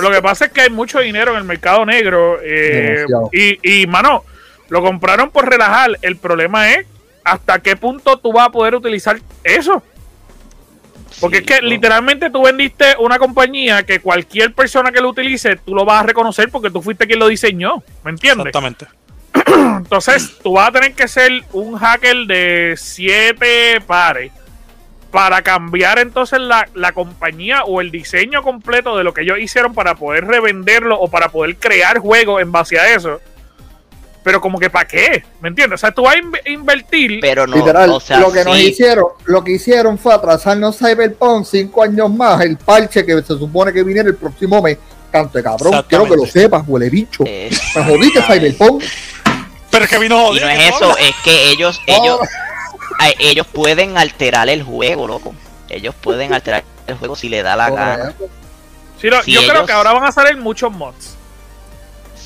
Lo que pasa es que hay mucho dinero en el mercado negro eh, y, y, mano, lo compraron por relajar. El problema es hasta qué punto tú vas a poder utilizar eso. Porque Sí, es que no. literalmente tú vendiste una compañía que cualquier persona que lo utilice, tú lo vas a reconocer porque tú fuiste quien lo diseñó. ¿Me entiendes? Exactamente. Entonces, tú vas a tener que ser un hacker de siete pares para cambiar entonces la, la compañía o el diseño completo de lo que ellos hicieron para poder revenderlo o para poder crear juegos en base a eso. Pero como que para qué, ¿me entiendes? O sea, tú vas a in- invertir Pero no, Literal, o sea, lo que nos hicieron, lo que hicieron fue atrasarnos Cyberpunk cinco años más, el parche que se supone que viniera el próximo mes. Canto de cabrón, quiero que lo sepas, huele bicho. eh, Me jodiste Cyberpunk. Pero es que vino y jodido. no es eso, es que ellos, ellos, eh, ellos pueden alterar el juego, loco. Ellos pueden alterar el juego si le da la gana. Sí, no, Si yo creo que ahora van a salir muchos mods.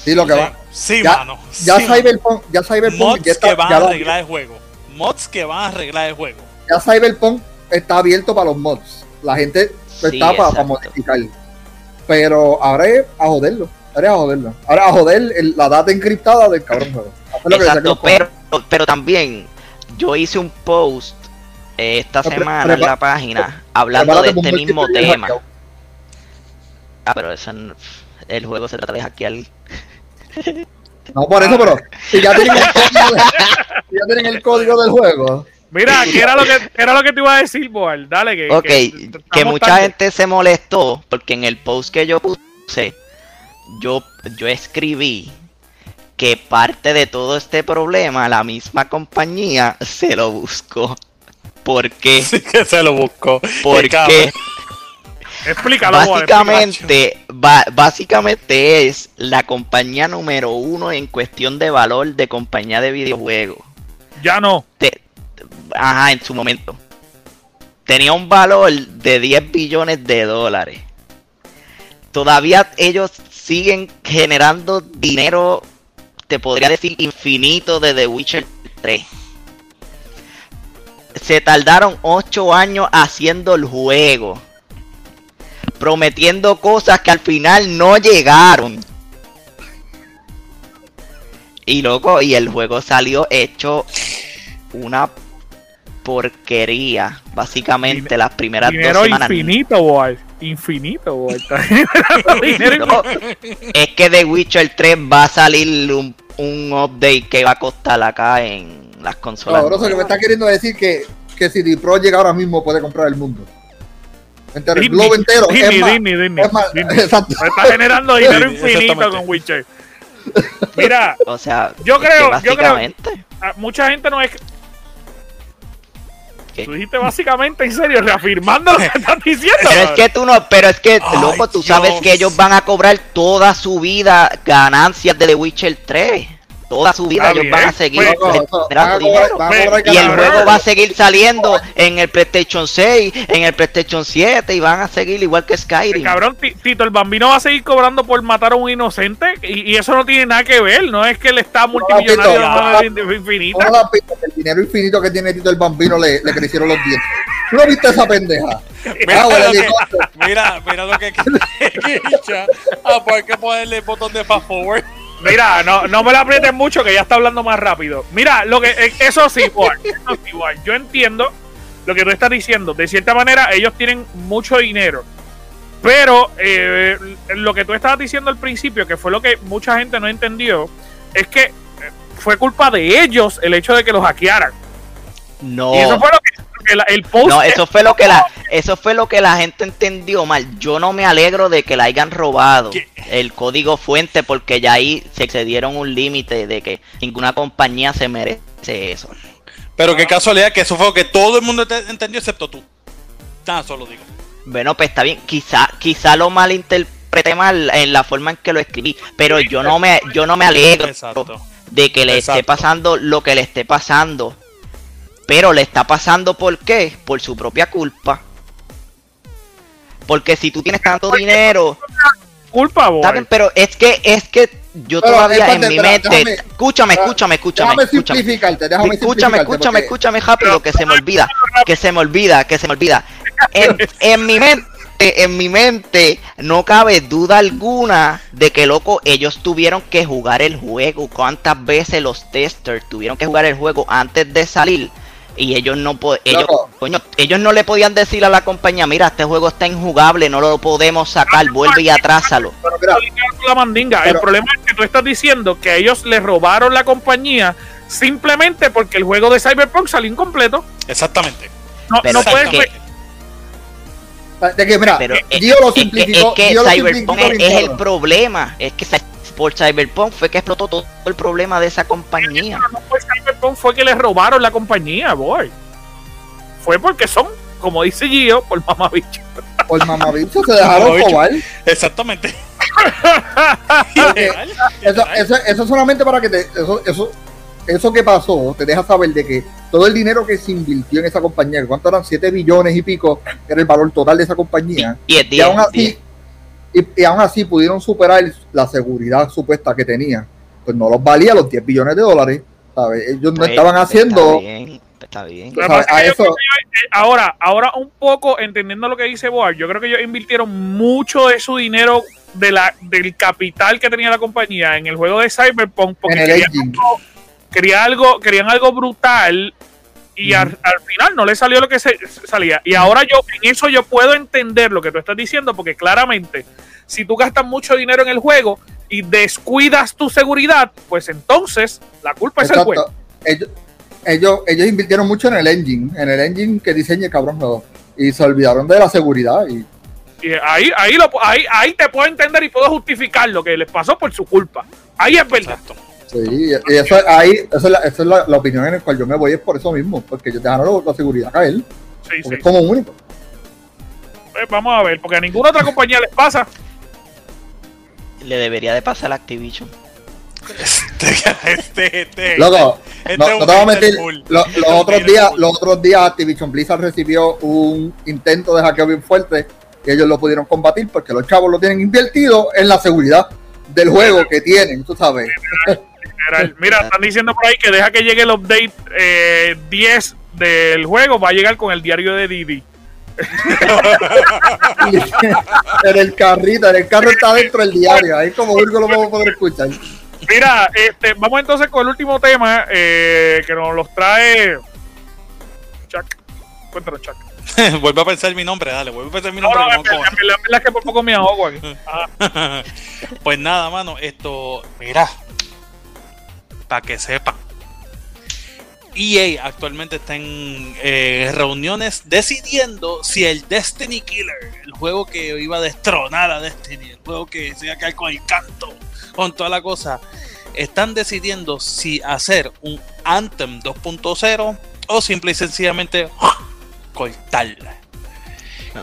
Sí, lo que Sí, va. sí, Ya, mano. ya sí. Cyberpunk, ya Cyberpunk Mods ya está, que van ya a lo- arreglar el juego. Mods que van a arreglar el juego. ya Cyberpunk está abierto para los mods. La gente Sí, está para, exacto. modificar. Pero ahora es a joderlo. Ahora es a joderlo. Ahora a joder el- la data encriptada del cabrón juego. Exacto, pero también yo hice un post eh, esta Pre- semana en la página hablando de este mismo tema. Ah, pero eso el juego se trata de hackear. No, por eso, pero si ya tienen el código, de- si ya tienen el código del juego. Mira, ¿qué era lo que, qué era lo que te iba a decir, Boal? Dale, que. Ok, que, que, mucha tarde. gente se molestó porque en el post que yo puse, yo, yo escribí que parte de todo este problema la misma compañía se lo buscó. ¿Por qué? Sí que se lo buscó. Porque. Explícalo, básicamente, básicamente es la compañía número uno en cuestión de valor de compañía de videojuegos. Ya no. Te- ajá, en su momento. Tenía un valor de 10 billones de dólares. Todavía ellos siguen generando dinero, te podría decir infinito de The Witcher 3. Se tardaron 8 años haciendo el juego. Prometiendo cosas que al final no llegaron. Y loco, y el juego salió hecho una porquería. Básicamente las primeras Dinero dos semanas. infinito, Boal. Infinito, No, es que The Witcher 3 va a salir un, un update que va a costar acá en las consolas. No, que me está queriendo decir que, que CD Projekt ahora mismo puede comprar el mundo. Entero, el globo entero. Disney, es más, Disney, Disney, es más, Disney. exacto. Está generando dinero infinito con Witcher. Mira, O sea, Yo creo- yo creo- básicamente. a mucha gente no es. Tú dijiste básicamente en serio, reafirmando lo que estás diciendo. Pero es que tú no, pero es que, loco, tú sabes que ellos van a cobrar toda su vida ganancias de The Witcher 3. Toda su vida ellos van a seguir pues, generando dinero. Y el juego va a seguir saliendo en el PlayStation 6, en el PlayStation 7 y van a seguir igual que Skyrim. Cabrón, Ti- Tito, el bambino va a seguir cobrando por matar a un inocente y, eso no tiene nada que ver, no es que él está multimillonario de infinita. El dinero infinito que tiene Tito el Bambino le, le crecieron los dientes. ¿Tú no viste esa pendeja? Mira, Ah, bueno, lo que- helicóptero. mira, mira lo que Kicha. Ah, pues hay que ponerle el botón de fast forward. Mira, no, no me la aprieten mucho que ya está hablando más rápido. Mira, lo que eh, eso sí, igual, eso sí. Yo entiendo lo que tú estás diciendo. De cierta manera, ellos tienen mucho dinero. Pero eh, lo que tú estabas diciendo al principio, que fue lo que mucha gente no entendió, es que eh, fue culpa de ellos el hecho de que los hackearan. No. Y eso fue lo que, lo que la- el post No, eso fue lo que la, eso fue lo que la gente entendió mal. Yo no me alegro de que la hayan robado ¿Qué? el código fuente porque ya ahí se excedieron un límite de que ninguna compañía se merece eso. Pero qué casualidad que eso fue lo que todo el mundo te- entendió excepto tú. Tan solo digo. Bueno, pues está bien. Quizá, quizá lo malinterpreté mal en la forma en que lo escribí, pero yo no me, yo no me alegro Exacto. de que le esté pasando lo que le esté pasando. Pero le está pasando ¿por qué? Por su propia culpa. Porque si tú tienes tanto dinero, culpa, boy. Pero es que, es que yo Pero, todavía espérate, en mi mente. déjame- escúchame, escúchame, escúchame, Déjame escúchame. simplificarte, déjame Escúchame, simplificarte, escúchame, porque- escúchame rápido, que se me olvida, que se me olvida, que se me olvida. En, en mi mente, en mi mente, no cabe duda alguna de que, loco, ellos tuvieron que jugar el juego. ¿Cuántas veces los testers tuvieron que jugar el juego antes de salir? Y ellos no po- ellos, coño, ellos no le podían decir a la compañía, mira, este juego está injugable, no lo podemos sacar, vuelve y atrásalo. Pero mira, la mandinga. el problema es que tú estás diciendo que ellos le robaron la compañía simplemente porque el juego de Cyberpunk salió incompleto. Exactamente. No, Pero no es puedes. que- de que mira, Pero es, Dio lo es que, simplificó. es que Cyberpunk simplificó es, es el problema. Es que por Cyberpunk fue que explotó todo el problema de esa compañía. No fue Cyberpunk, fue que le robaron la compañía, boy. Fue porque son, como dice Gio, por mamabicho. Por mamabicho se dejaron Mamabicho. robar. Exactamente. Eso, eso, eso solamente para que te. Eso, eso, eso que pasó te deja saber de que todo el dinero que se invirtió en esa compañía, cuánto eran 7 billones y pico, era el valor total de esa compañía, Y y 10, aún así, 10. Y, y aún así pudieron superar la seguridad supuesta que tenían. Pues no los valía los 10 billones de dólares. ¿sabes? Ellos no Pues, estaban haciendo. Está bien, está bien. Lo que ¿sabes? pasa es A que yo eso- creo que ellos, eh, ahora, ahora un poco entendiendo lo que dice Boar, yo creo que ellos invirtieron mucho de su dinero de la, del capital que tenía la compañía en el juego de Cyberpunk porque En el querían, algo, quería algo, querían algo brutal y al, al final no le salió lo que se, salía. Y ahora yo, en eso yo puedo entender lo que tú estás diciendo porque claramente si tú gastas mucho dinero en el juego y descuidas tu seguridad, pues entonces la culpa es el juego. Ellos, ellos, ellos invirtieron mucho en el engine, en el engine que diseña el cabrón juego. Y se olvidaron de la seguridad. Y Y ahí, ahí, lo, ahí, ahí te puedo entender y puedo justificar lo que les pasó por su culpa. Ahí es verdad. Exacto. Sí, y eso ahí, esa es, la, esa es la, la opinión en la cual yo me voy, es por eso mismo, porque ellos dejaron la, la seguridad caer, Sí, porque sí. es como único. Pues vamos a ver, porque a ninguna otra compañía les pasa. Le debería de pasar a Activision. Este, este, este. Loco, este no, no te voy a mentir, lo- Este los un otros días, los otros días Activision Blizzard recibió un intento de hackeo bien fuerte y ellos lo pudieron combatir porque los chavos lo tienen invertido en la seguridad del juego que tienen, tú sabes. Literal. Mira, están diciendo por ahí que deja que llegue el update eh, 10 del juego, va a llegar con el diario de Didi. en el carrito, en el carro está dentro del diario, ahí como único lo vamos a poder escuchar. Mira, este, vamos entonces con el último tema eh, que nos los trae Chuck. Cuéntanos, Chuck. vuelve a pensar mi nombre, dale, vuelve a pensar mi No, nombre. no, con- verdad, es que por poco me ahogo aquí. Pues nada, mano, esto, mira, para que sepan. EA actualmente está en eh, reuniones decidiendo si el Destiny Killer, el juego que iba a destronar a Destiny, el juego que se iba a caer con el canto, con toda la cosa, están decidiendo si hacer un Anthem 2.0 o simple y sencillamente cortarla.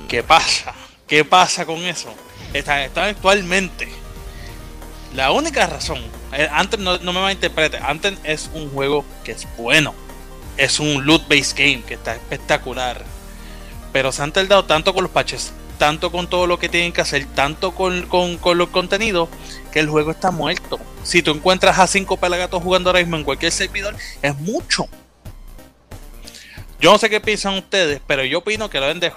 ¿Qué pasa? ¿Qué pasa con eso? Están, están actualmente. La única razón, eh, Anthem no, me malinterprete, Anthem es un juego que es bueno. Es un loot-based game que está espectacular. Pero se han tardado tanto con los patches, tanto con todo lo que tienen que hacer, tanto con, con, con los contenidos, que el juego está muerto. Si tú encuentras a cinco pelagatos jugando ahora mismo en cualquier servidor, es mucho. Yo no sé qué piensan ustedes, pero yo opino que lo deben de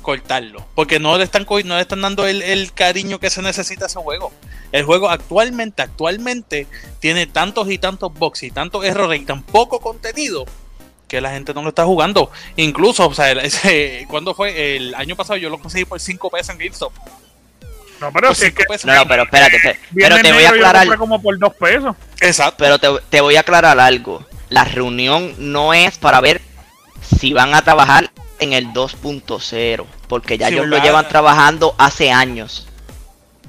cortarlo. Porque no le están, no le están dando el, el cariño que se necesita a ese juego. El juego actualmente, actualmente, tiene tantos y tantos bugs y tantos errores y tan poco contenido que la gente no lo está jugando. Incluso, o sea, ese, ¿cuándo fue? El año pasado yo lo conseguí por 5 pesos en GameStop. No, pero si es cinco que pesos. No, no, pero espérate, pe- pero te voy a aclarar, como por dos pesos. Exacto. pero te, te voy a aclarar algo. La reunión no es para ver si van a trabajar en el 2.0, porque ya Sí, ellos lo va- llevan trabajando hace años.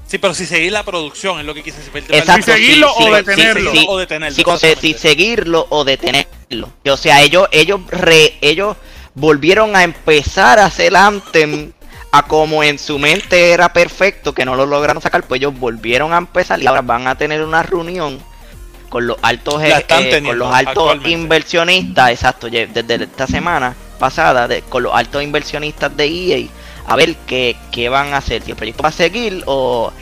Sí, pero si seguir la producción es lo que quise decir. Exacto, Si seguirlo sí, o sí, detenerlo. o detenerlo. si, si seguirlo o detenerlo. O sea, ellos, ellos, re- ellos volvieron a empezar a hacer Anthem a como en su mente era perfecto, que no lo lograron sacar, pues ellos volvieron a empezar y ahora van a tener una reunión con los altos, eh, con los altos inversionistas, exacto, desde esta semana pasada, de- con los altos inversionistas de EA, a ver qué, qué van a hacer, si el proyecto va a seguir o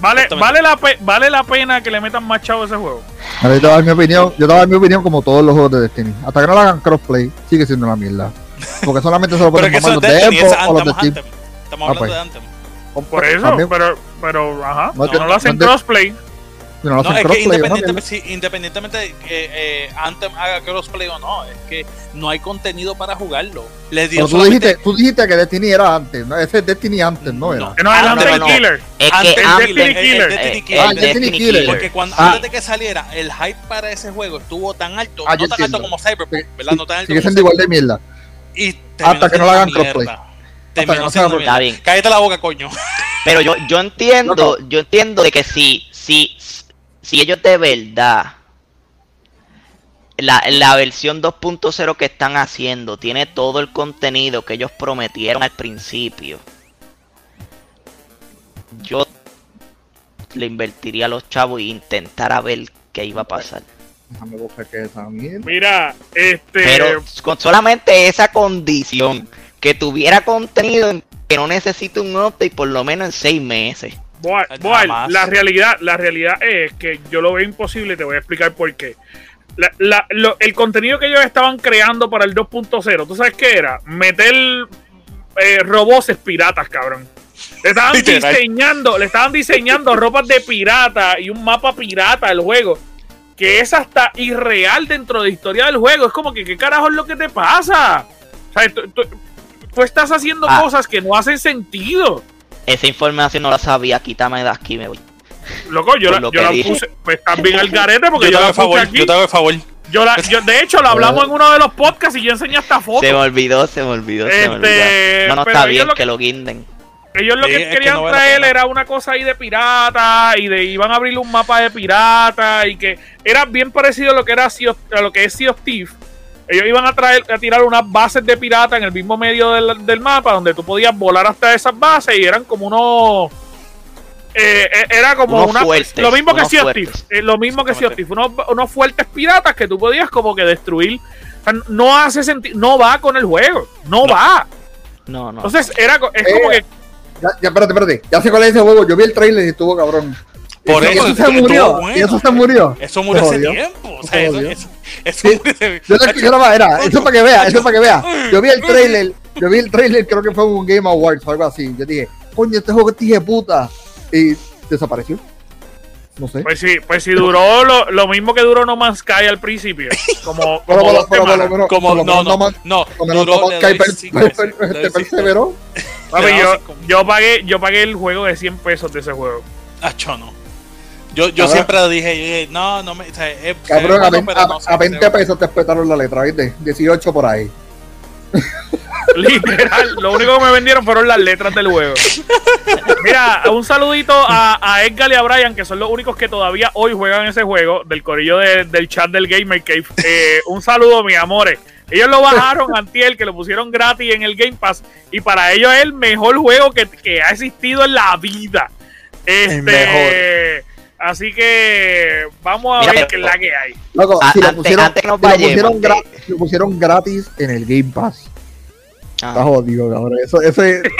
Vale, vale, la pe- vale la pena que le metan más chavo a ese juego. Ahora yo te voy a dar mi opinión, yo te voy a dar mi opinión como todos los juegos de Destiny. Hasta que no lo hagan crossplay, sigue siendo una mierda. Porque solamente se lo pueden tomar los de Epo o los de Steam. Estamos Ah, hablando pues. de Anthem. Por eso, También, pero, pero, ajá, No, no, lo hacen no de- crossplay. Si no lo No, hacen es que independientemente, si- independientemente de que eh, Anthem haga crossplay o no, es que no hay contenido para jugarlo. Les dio tú dijiste, tú dijiste que Destiny era antes, ¿no? ese es Destiny antes, ¿no era? No. Que no es el Hunter no, no. Killer. es que Anthem Destiny. Destiny eh, Killer. Ah, Destiny Killer. Porque cuando Ah. antes de que saliera, el hype para ese juego estuvo tan alto, Ah, no tan alto como Cyberpunk, Sí, ¿verdad? No tan alto Sigue siendo igual de mierda. Y Hasta que no lo hagan crossplay. Terminó siendo mierda. Cállate la boca, coño. Pero yo, yo entiendo, yo entiendo de que si, si, si ellos de verdad la, la versión 2.0 que están haciendo tiene todo el contenido que ellos prometieron al principio, yo le invertiría a los chavos e intentar a ver qué iba a pasar. Déjame buscar que esa mierda. Mira, este. Pero con solamente esa condición, que tuviera contenido en que no necesite un update por lo menos en seis meses. Boal, Boal, la realidad, la realidad es que yo lo veo imposible, te voy a explicar por qué. La- la- lo- el contenido que ellos estaban creando para el 2.0, ¿tú sabes qué era? Meter eh, robots piratas, cabrón. Le estaban Literal. diseñando, le estaban diseñando ropas de pirata y un mapa pirata del juego. Que es hasta irreal dentro de la historia del juego. Es como que, ¿qué carajo es lo que te pasa? O sea, tú, tú- tú estás haciendo Ah. cosas que no hacen sentido. Esa información no la sabía, quítame de aquí, me voy. Loco, yo la, lo yo la puse, pues también al garete porque Yo yo, te hago la favor, aquí. yo te hago el favor. Yo la, yo- de hecho, lo hablamos en uno de los podcasts y yo enseñé esta foto. Se me olvidó, se me olvidó, se me Este, olvidó. No, no está bien lo- que lo guinden. Ellos lo Sí, que es que querían no traer era una cosa ahí de pirata y de iban a abrir un mapa de pirata y que era bien parecido a lo que era Sea of- a lo que es Sea of Thieves. Ellos iban a traer a tirar unas bases de pirata en el mismo medio del, del mapa donde tú podías volar hasta esas bases y eran como unos eh, eh, era como Unos una fuertes, lo mismo que unos Sea eh, lo mismo que Sea unos, unos fuertes piratas que tú podías como que destruir. O sea, no hace sentido, no va con el juego, no, va. No, no. Entonces era es Eh, como que Ya, ya, espérate, espérate. Ya sé cuál es ese juego. Yo vi el trailer y estuvo cabrón. Por y eso, eso se murió. bueno. Y eso se murió. Eso murió hace tiempo. O Se sea, eso, eso Sí. Yo, le- yo nada más, era, eso para que vea, eso para que vea. Yo vi el trailer, yo vi el trailer, creo que fue un Game Awards o algo así. Yo dije, coño, este juego es de puta. Y desapareció. No sé. Pues sí, pues sí duró lo, lo mismo que duró No Man's Sky al principio. Como, Pero como lo- pero lo semanas. menos- Como, lo no, no, Man- no, lo menos duró, No perseveró. Yo, yo pagué, yo pagué el juego de 100 pesos de ese juego. Ah, yo no. Yo, yo siempre dije, yo dije, no, no me. O sea, es- es Cabrón, a, bueno, 20, pero no sé, a 20 se- pesos te respetaron la letra, ¿viste? 18 por ahí. Literal, lo único que me vendieron fueron las letras del juego. Mira, un saludito a, a Edgar y a Brian, que son los únicos que todavía hoy juegan ese juego, del corillo de- del chat del Gamer Cave. Eh, un saludo, mis amores. Ellos lo bajaron antiel, que lo pusieron gratis en el Game Pass, y para ellos es el mejor juego que, que ha existido en la vida. Este, El mejor. Así que vamos a Mira, ver pero- qué es la que hay. Loco, A- si lo antes- pusieron, antes que nos si lo vayamos, pusieron, de- gra- si lo pusieron gratis en el Game Pass. Ah. Está jodido, cabrón. Eso, eso es.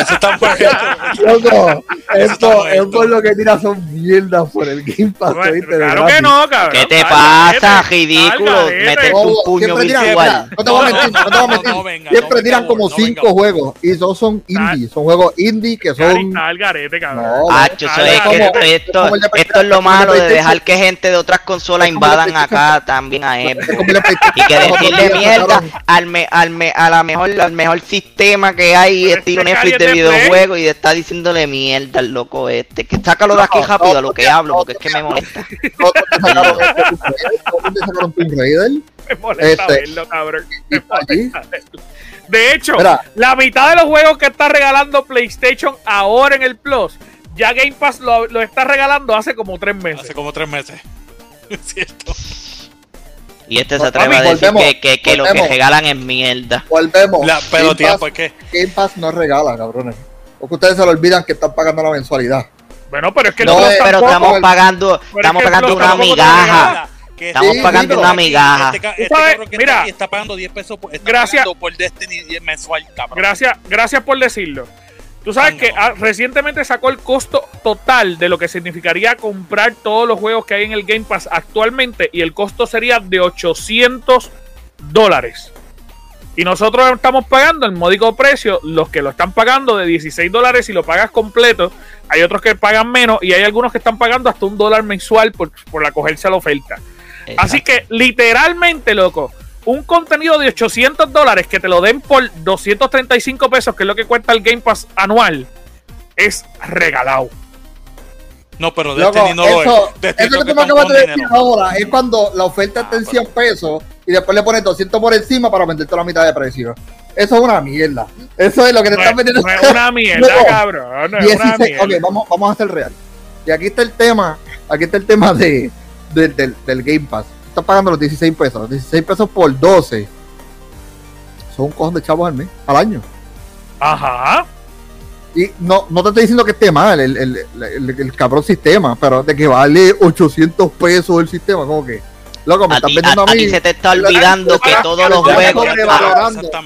Eso está. Loco, esto es por lo que tiras son mierdas por el Game Pass. Claro que no, cabrón. ¿Qué te pasa, ridículo? al garete. Mete No, tu puño virtual. no te voy a mentir, no te voy a mentir. no venga, Siempre no tiran como cinco juegos y todos son indie. Son juegos indie que son. garete, cabrón. Ah, es que esto, es esto, es lo malo de dejar que gente de otras consolas invadan acá también a PlayStation. Y que decirle mierda al, me, al, me, a la mejor, mejor sistema que hay Pero estilo este Netflix de videojuegos y está diciéndole mierda al loco este. Que sácalo de aquí No, rápido no, a lo que hablo, no, porque es que me molesta. este. Me molesta Este- verlo, cabrón. y Me molesta verlo. De hecho, Mira. la mitad de los juegos que está regalando PlayStation ahora en el Plus, ya Game Pass lo, lo está regalando hace como tres meses. Hace como tres meses. Es cierto. Y este se Papi, atreve a decir volvemos, que, que, que lo que regalan es mierda. Volvemos. La, pero Game tía, Pass- pues qué. Game Pass no regala, cabrones. Porque ustedes se lo olvidan que están pagando la mensualidad. Bueno, pero es que No, no, eh, Pero tampoco- estamos pagando, es estamos que pagando una migaja. Estamos Sí, pagando sí, una pero- migaja. Este, este sabes, cabrón que mira. está, pagando 10 pesos. por- Está Gracias. pagando por Destiny mensual, cabrón. Gracias, gracias por decirlo. Tú sabes que ah, recientemente sacó el costo total de lo que significaría comprar todos los juegos que hay en el Game Pass actualmente y el costo sería de 800 dólares. Y nosotros estamos pagando el módico precio, los que lo están pagando de 16 dólares si lo pagas completo, hay otros que pagan menos y hay algunos que están pagando hasta un dólar mensual por, por acogerse a la oferta. Así que literalmente, loco, un contenido de 800 dólares que te lo den por 235 pesos, que es lo que cuesta el Game Pass anual, es regalado. No, pero Loco, Destiny no lo eso, es. Destiny eso lo que tú me acabas de decir dinero. ahora es cuando la oferta está Ah, en 100 pesos y después le pones 200 por encima para venderte la mitad de precio. Eso es una mierda. Eso es lo que te No están es, vendiendo. no es una mierda, No. cabrón. No es una 16, mierda. ok, vamos, vamos a ser real. Y aquí está el tema, aquí está el tema de, de- del, del Game Pass. Estás pagando los 16 pesos, los 16 pesos por 12. Son un cojón de chavos al mes, al año. Ajá. Y no, no te estoy diciendo que esté mal el, el, el- el- cabrón sistema, pero de que vale 800 pesos el sistema, como que. Loco, me A ti, vendiendo a- a, a ti se te está olvidando que todos los juegos.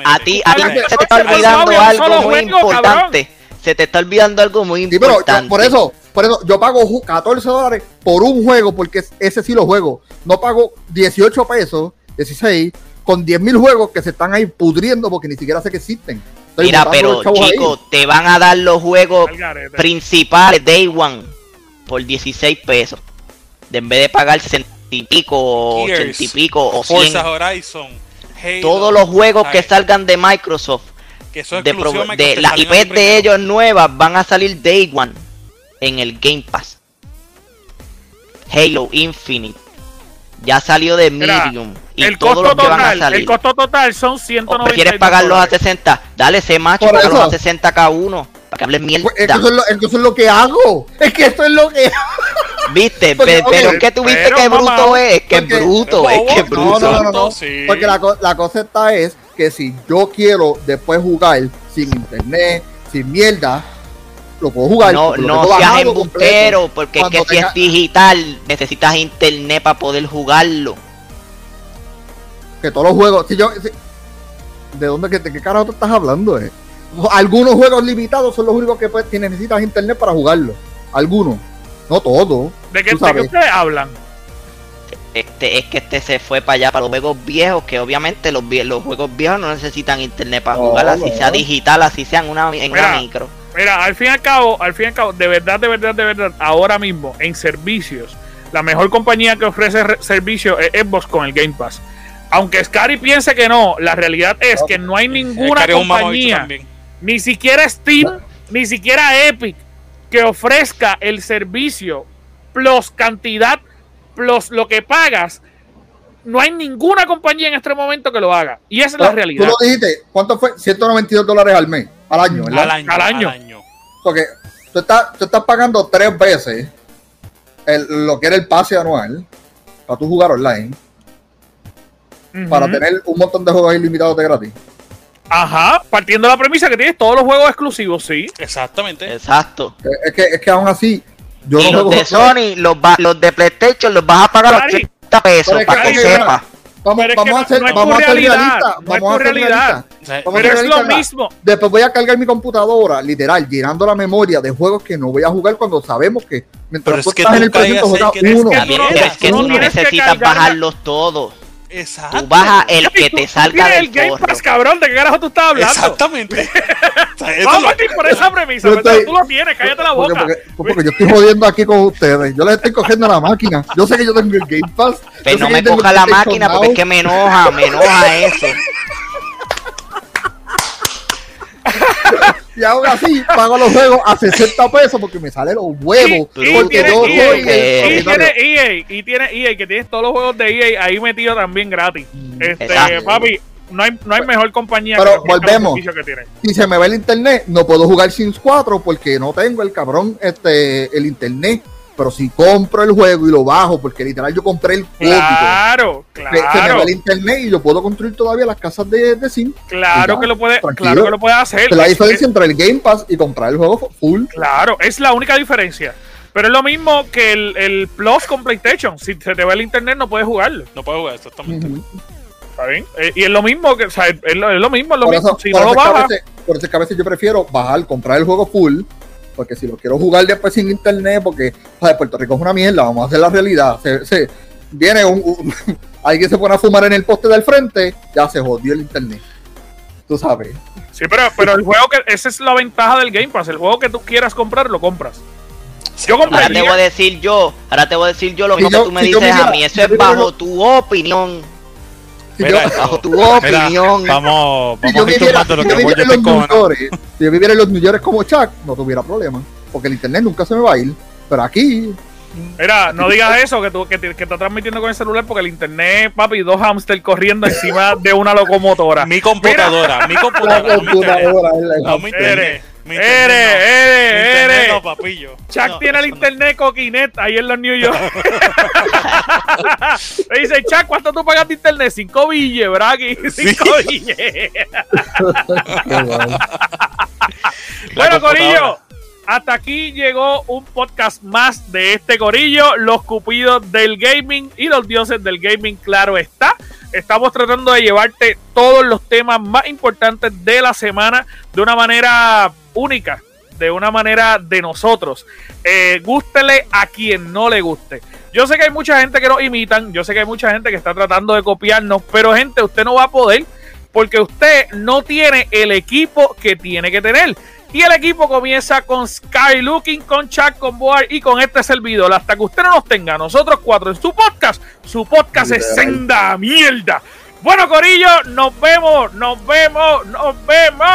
A ti, a ti se te está olvidando algo muy importante. Se te está olvidando algo muy Sí, pero yo- importante. por eso, por eso, yo pago ju- 14 dólares por un juego, porque es- ese sí lo juego. No pago 18 pesos, 16, con 10 mil juegos que se están ahí pudriendo porque ni siquiera sé que existen. Estoy Mira, pero chicos, te van a dar los juegos principales Day One por 16 pesos. De en vez de pagar 60 y pico, Gears, 80 y pico o 100. Forza Horizon, Halo, Todos los juegos que salgan de Microsoft, que son de, pro- de de las primero. ellos nuevas, van a salir Day One en el Game Pass. Halo Infinite ya salió de Mira, Medium y el todos costo los que van a total, salir. el costo total son ¿O 190 quieres pagarlos a 60? Dale ese macho, Por págalos a 60 cada uno. Para que hables mierda. Pues, es, que eso es lo, es que eso es lo que hago. Es que esto es lo que ¿Viste? Porque, pero es que tú viste pero, que bruto es, que porque- bruto, es que No, bruto. No, no, no, no. Sí. Porque la, la cosa está es que si yo quiero después jugar sin internet, sin mierda, lo puedo jugar. No, no seas embustero, completo. porque es Cuando que si es digital, necesitas internet para poder jugarlo. Que todos los juegos. Si yo, si- ¿De dónde que, de qué carajo tú estás hablando? Eh? Algunos juegos limitados son los únicos que, pues, que necesitas internet para jugarlo. Algunos. No todos. ¿De qué, de qué ustedes hablan? Este, es que este se fue para allá, para los juegos viejos, que obviamente los, vie- los juegos viejos no necesitan internet para jugar, así no. sea digital, así sea en una, en Mira, una micro. Mira, al fin y al cabo, al fin y al cabo, de verdad, de verdad, de verdad, ahora mismo, en servicios, la mejor compañía que ofrece re- servicio es Xbox con el Game Pass. Aunque Scary piense que no, la realidad es que no hay ninguna Scary compañía, ni siquiera Steam, ni siquiera Epic, que ofrezca el servicio plus cantidad, plus lo que pagas. No hay ninguna compañía en este momento que lo haga. Y esa es la Tú realidad. lo dijiste. ¿Cuánto fue? 192 dólares al mes. Al año, ¿verdad? Al año, Al al año. Porque tú estás, tú estás pagando tres veces el- lo que era el pase anual para tú jugar online, para tener un montón de juegos ilimitados de gratis. Ajá, partiendo de la premisa que tienes todos los juegos exclusivos, sí. Exactamente. Exacto. Es que, es que aún así, yo y no los juego de Sony, los, va- los de PlayStation, los vas a pagar Cari, 80 pesos, para que, que Cari, sepas. Vamos, a ser, no vamos a no es Vamos a. O sea, Vamos a Pero es lo mismo. Después voy a cargar mi computadora, literal, llenando la memoria de juegos que no voy a jugar cuando sabemos que mientras Pero tú es que estás en el proyecto caigas juegas uno. es no, que no tú no tienes que necesitas bajarlos todos. Exacto. Tú bajas el que te salga del el Game forro. Pass, cabrón, ¿de qué carajo tú estás hablando? Exactamente. O sea, eso Vamos a partir por esa premisa, pero estoy- tú lo tienes, cállate la Porque, boca. porque, porque yo estoy jodiendo aquí con ustedes. Yo les estoy cogiendo la máquina. Yo sé que yo tengo el Game Pass. Pero sé no me coja la máquina porque es que me enoja, me enoja eso. Y aún así pago los juegos a 60 pesos porque me salen los huevos. Y, porque tiene yo EA, soy el y tiene. EA, y tiene EA, que tienes todos los juegos de EA ahí metido también gratis. Este, Exacto. papi, no hay, no hay mejor compañía Pero que volvemos. servicio que tiene. Si se me va el internet, no puedo jugar Sims 4 porque no tengo el cabrón, este, el internet. Pero si compro el juego y lo bajo, porque literal yo compré el código. Claro, Se, se me claro, va el internet y yo puedo construir todavía las casas de, de Sims. claro Ya, que lo puede, tranquilo. claro que lo puede hacer. La Es- diferencia entre el Game Pass y comprar el juego full. Claro, es la única diferencia. Pero es lo mismo que el, el Plus con PlayStation. Si se te va el internet, no puedes jugarlo. No puedo jugar, exactamente. ¿Está bien? Eh, y es lo mismo que, o sea, es lo, es lo mismo, es lo Por mismo. eso, si no lo bajas, por eso es que a veces yo prefiero bajar, comprar el juego full, porque si lo quiero jugar después sin internet, porque ¿sabes? Puerto Rico es una mierda, vamos a hacer la realidad. Se, se- viene un, un- alguien se pone a fumar en el poste del frente, ya se jodió el internet. Tú sabes. Sí, pero, pero el juego que. Esa es la ventaja del Game Pass. El juego que tú quieras comprar, lo compras. Yo Ahora te voy a decir yo, ahora te voy a decir yo lo Si mismo yo- que tú me si dices a mí. Eso es bajo tu opinión. Mira, yo, Bajo tu Mira, opinión. Vamos, si vamos yo viviera, tumbando lo si que yo voy viviera a en los New York, si yo viviera en los New York como Chuck, no tuviera problema, porque el internet nunca se me va a ir. Pero aquí, Mira, no digas eso, que tú que, te- que estás transmitiendo con el celular, porque el internet, papi, dos hamsters corriendo encima de una locomotora. Mi computadora, mi computadora. computadora No mi internet. Mi internet no. eres, Mi internet eres. no, papillo. Chuck No, tiene el eso no. internet coquinet ahí en los New York. Le dice, Chuck, ¿cuánto tú pagas de internet? Cinco billes, Bragi. Cinco billes. Qué guay. bueno, computadora. Corillo, hasta aquí llegó un podcast más de este corillo, los cupidos del gaming y los dioses del gaming, claro está. Estamos tratando de llevarte todos los temas más importantes de la semana de una manera única, de una manera de nosotros. Eh, gústele a quien no le guste. Yo sé que hay mucha gente que nos imitan, yo sé que hay mucha gente que está tratando de copiarnos, pero gente, usted no va a poder porque usted no tiene el equipo que tiene que tener. Y el equipo comienza con Sky Looking, con Chuck, con Boar y con este servidor. Hasta que usted no nos tenga, nosotros cuatro en su podcast, su podcast es senda mierda. Bueno, Corillo, nos vemos, nos vemos, nos vemos.